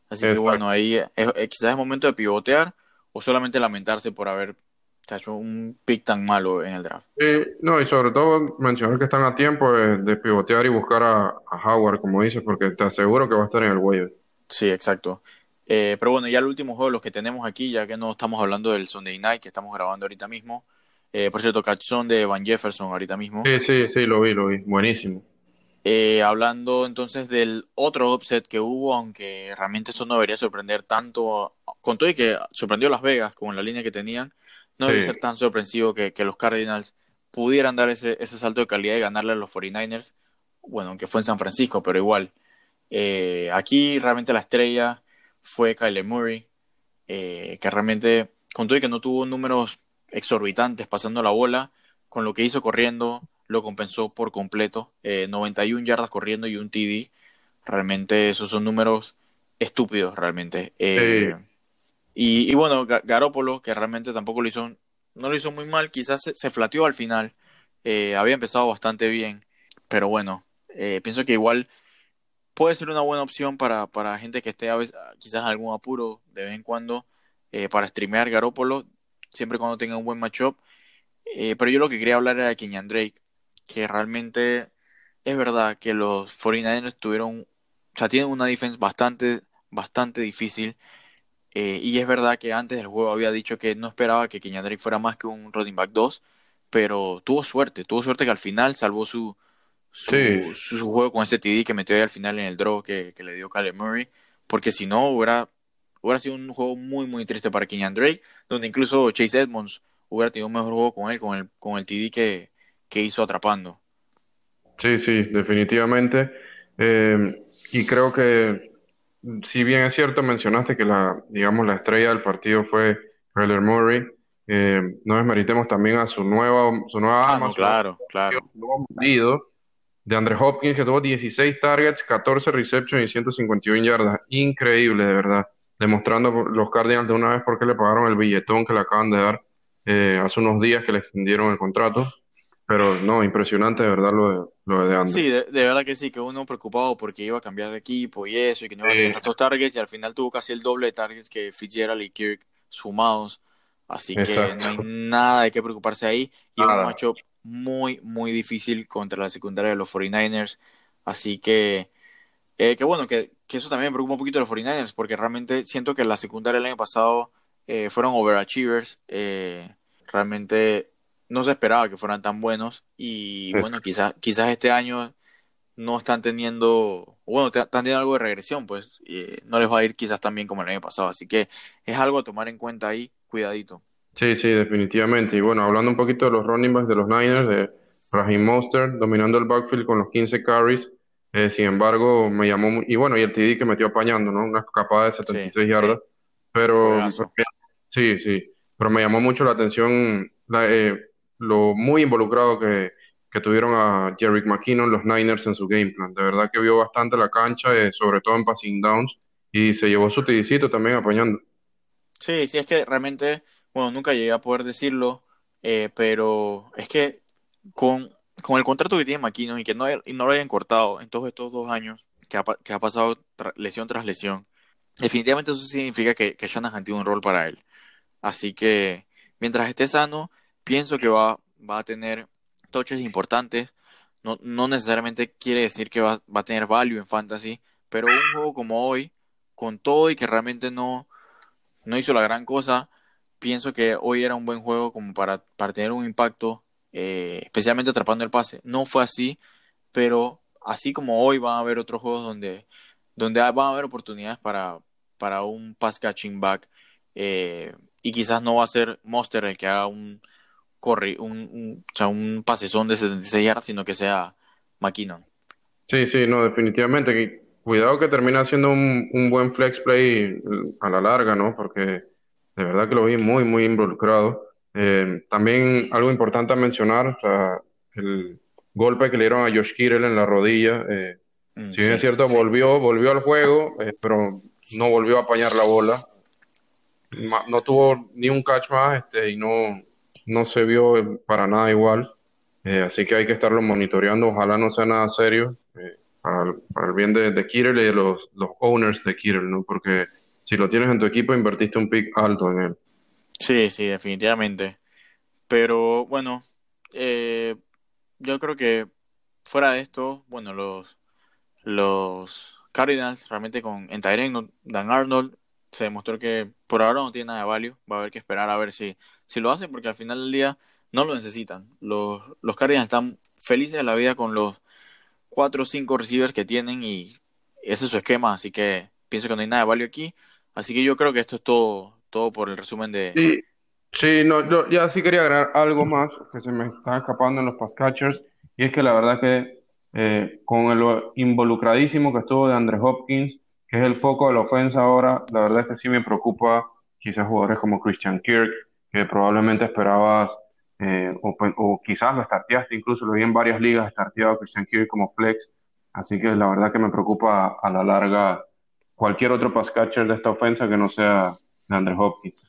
Así que bueno, ahí quizás es momento de pivotear o solamente lamentarse por haber hecho un pick tan malo en el draft. no, y sobre todo mencionar que están a tiempo de, pivotear y buscar a, Howard, como dices, porque te aseguro que va a estar en el waiver. Sí, exacto. Eh, pero bueno, ya el último juego, los que tenemos aquí, ya que no estamos hablando del Sunday Night que estamos grabando ahorita mismo. Eh, por cierto, cachón de Van Jefferson ahorita mismo. Sí, sí, sí, lo vi, lo vi. Buenísimo. Eh, hablando entonces del otro upset que hubo, aunque realmente esto no debería sorprender tanto, con todo y que sorprendió a Las Vegas con la línea que tenían, no debería ser tan sorpresivo que, los Cardinals pudieran dar ese, ese salto de calidad y ganarle a los 49ers, bueno, aunque fue en San Francisco, pero igual. Eh, aquí realmente la estrella fue Kyler Murray, que realmente, con todo y que no tuvo números exorbitantes pasando la bola, con lo que hizo corriendo, lo compensó por completo. 91 eh, yardas corriendo y un TD. Realmente esos son números estúpidos, realmente. Eh, y, bueno, Garópolo, que realmente tampoco lo hizo, no lo hizo muy mal, quizás se, flateó al final. Eh, había empezado bastante bien, pero bueno, pienso que igual puede ser una buena opción para, para gente que esté a veces, quizás en algún apuro de vez en cuando para streamear Garópolo, siempre cuando tenga un buen matchup. pero yo lo que quería hablar era de Kenyan Drake que realmente es verdad que los 49ers tuvieron, o sea, tienen una defense bastante, bastante difícil. Eh, y es verdad que antes del juego había dicho que no esperaba que Kenyan Drake fuera más que un running back 2, pero tuvo suerte, tuvo suerte que al final salvó su, su, su, juego con ese TD que metió ahí al final en el draw que, le dio Caleb Murray, porque si no hubiera, hubiera sido un juego muy, muy triste para Kenyan Drake, donde incluso Chase Edmonds hubiera tenido un mejor juego con él, con el, con el TD que, que hizo atrapando. Sí, sí, definitivamente. Eh, y creo que, si bien es cierto, mencionaste que la, digamos, la estrella del partido fue Kyler Murray, eh, no desmeritemos también a su nueva, su nueva ah, claro, claro. de Andre Hopkins, que tuvo 16 targets, 14 receptions y 151 yardas. Increíble, de verdad. Demostrando los Cardinals de una vez por qué le pagaron el billetón que le acaban de dar eh, hace unos días que le extendieron el contrato. Pero no, impresionante de verdad lo de, lo de Sí, de, verdad que sí, que uno preocupado porque iba a cambiar de equipo y eso, y que no iba a tener estos targets, y al final tuvo casi el doble de targets que Fitzgerald y Kirk sumados. Así que no hay nada de qué preocuparse ahí. Y es un matchup muy, muy difícil contra la secundaria de los 49ers. Así que, eh, que bueno, que, que, eso también me preocupa un poquito de los 49ers, porque realmente siento que la secundaria del año pasado eh, fueron overachievers. Eh, realmente no se esperaba que fueran tan buenos y bueno, quizás quizás este año no están teniendo, bueno, están teniendo algo de regresión, pues no les va a ir quizás tan bien como el año pasado, así que es algo a tomar en cuenta ahí, cuidadito. Sí, sí, definitivamente. Y bueno, hablando un poquito de los running backs de los Niners, de Raheem Monster dominando el backfield con los 15 carries, eh, sin embargo, me llamó, y bueno, y el TD que metió apañando, ¿no? Una escapada de 76 yardas, pero sí, sí, pero me llamó mucho la atención la, eh, lo muy involucrado que, tuvieron a Jerry McKinnon, los Niners, en su game plan. De verdad que vio bastante la cancha, eh, sobre todo en passing downs, y se llevó su tidicito también apañando. Sí, sí, es que realmente, bueno, nunca llegué a poder decirlo, pero es que con, con el contrato que tiene McKinnon y que no, lo hayan cortado en todos estos dos años que ha, pasado lesión tras lesión, definitivamente eso significa que, que Shanahan tiene un rol para él. Así que mientras esté sano, pienso que va, a tener toches importantes. No, necesariamente quiere decir que va, a tener value en fantasy, pero un juego como hoy, con todo y que realmente no, hizo la gran cosa, pienso que hoy era un buen juego como para tener un impacto, eh, especialmente atrapando el pase. No fue así, pero así como hoy van a haber otros juegos donde, donde van a haber oportunidades para, para un pass catching back eh, y quizás no va a ser Monster el que haga un, corre, un, un, un pasezón de 76 yardas, sino que sea McKinnon. Sí, sí, no, definitivamente. Cuidado que termina siendo un, un buen flex play a la larga, ¿no? Porque de verdad que lo vi muy, muy involucrado. Eh, también algo importante a mencionar, o sea, el golpe que le dieron a Josh Kittle en la rodilla. Eh, mm, si bien es cierto, volvió, volvió al juego, eh, pero no volvió a apañar la bola. No tuvo ni un catch más este, y no, no se vio para nada igual. así que hay que estarlo monitoreando. Ojalá no sea nada serio para, el bien de, de y de los, los owners de Kittle, ¿no? Porque si lo tienes en tu equipo, invertiste un pick alto en él. Sí, sí, definitivamente. Pero bueno, eh, yo creo que fuera de esto, bueno, los, los Cardinals realmente con en Tyrene, Dan Arnold se demostró que por ahora no tiene nada de value. Va a haber que esperar a ver si, si lo hacen, porque al final del día no lo necesitan. Los, los Cardinals están felices de la vida con los cuatro o cinco receivers que tienen y ese es su esquema, así que pienso que no hay nada de value aquí. Así que yo creo que esto es todo, todo por el resumen de... Sí, sí no, yo ya sí quería agregar algo más que se me está escapando en los pass catchers y es que la verdad que eh, con lo involucradísimo que estuvo de Andrés Hopkins, que es el foco de la ofensa ahora, la verdad es que sí me preocupa quizás jugadores como Christian Kirk, que probablemente esperabas eh, o, quizás lo starteaste, incluso lo vi en varias ligas starteado Christian Kirk como flex, así que la verdad que me preocupa a la larga cualquier otro pass catcher de esta ofensa que no sea Andrew Hopkins.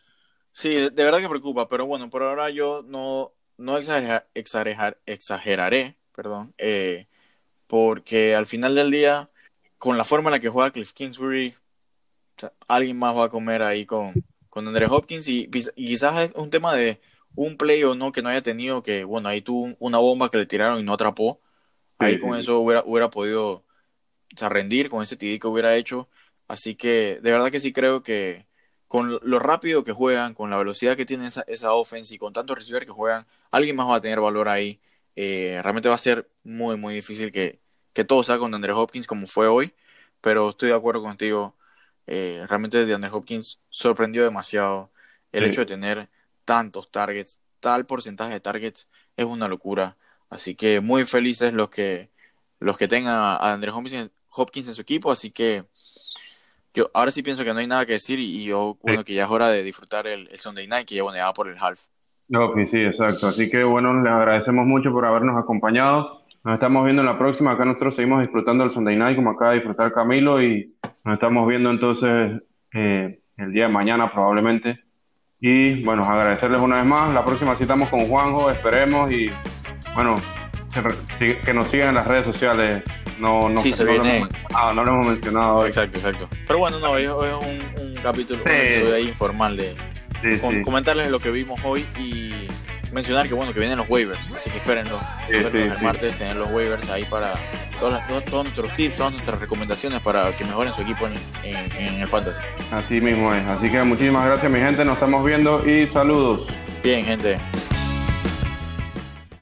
Sí, de verdad que preocupa, pero bueno, por ahora yo no, no exageraré, perdón, eh, porque al final del día, con la forma en la que juega Cliff Kingsbury, alguien más va a comer ahí con, con Andrew Hopkins y quizás es un tema de un play o no que no haya tenido, que bueno, ahí tuvo una bomba que le tiraron y no atrapó. Ahí con eso hubiera, hubiera podido rendir con ese TD que hubiera hecho. Así que de verdad que sí creo que con lo rápido que juegan, con la velocidad que tiene esa, esa offense y con tantos receivers que juegan, alguien más va a tener valor ahí. Eh, realmente va a ser muy, muy difícil que, que todo sea con Andrew Hopkins como fue hoy. Pero estoy de acuerdo contigo. Eh, realmente de Andrew Hopkins sorprendió demasiado el hecho de tener tantos targets, tal porcentaje de targets, es una locura. Así que muy felices los que los que tengan a Andrés Hopkins, en su equipo, así que yo ahora sí pienso que no hay nada que decir y, yo bueno que ya es hora de disfrutar el, Sunday Night que ya bueno ya por el half. No, sí, exacto. Así que bueno, les agradecemos mucho por habernos acompañado. Nos estamos viendo en la próxima. Acá nosotros seguimos disfrutando el Sunday Night como acaba de disfrutar Camilo y nos estamos viendo entonces eh, el día de mañana probablemente y bueno, agradecerles una vez más. La próxima citamos con Juanjo, esperemos y bueno, que nos sigan en las redes sociales. No, no, sí, se viene. Lo no lo hemos mencionado hoy. Exacto, exacto. Pero bueno, no, hoy es un, capítulo ahí informal de comentarles lo que vimos hoy y mencionar que bueno que vienen los waivers, así que espérenlo. el martes tener los waivers ahí para todos, nuestros tips, todas nuestras recomendaciones para que mejoren su equipo en, el fantasy. Así mismo es. Así que muchísimas gracias mi gente, nos estamos viendo y saludos. Bien gente.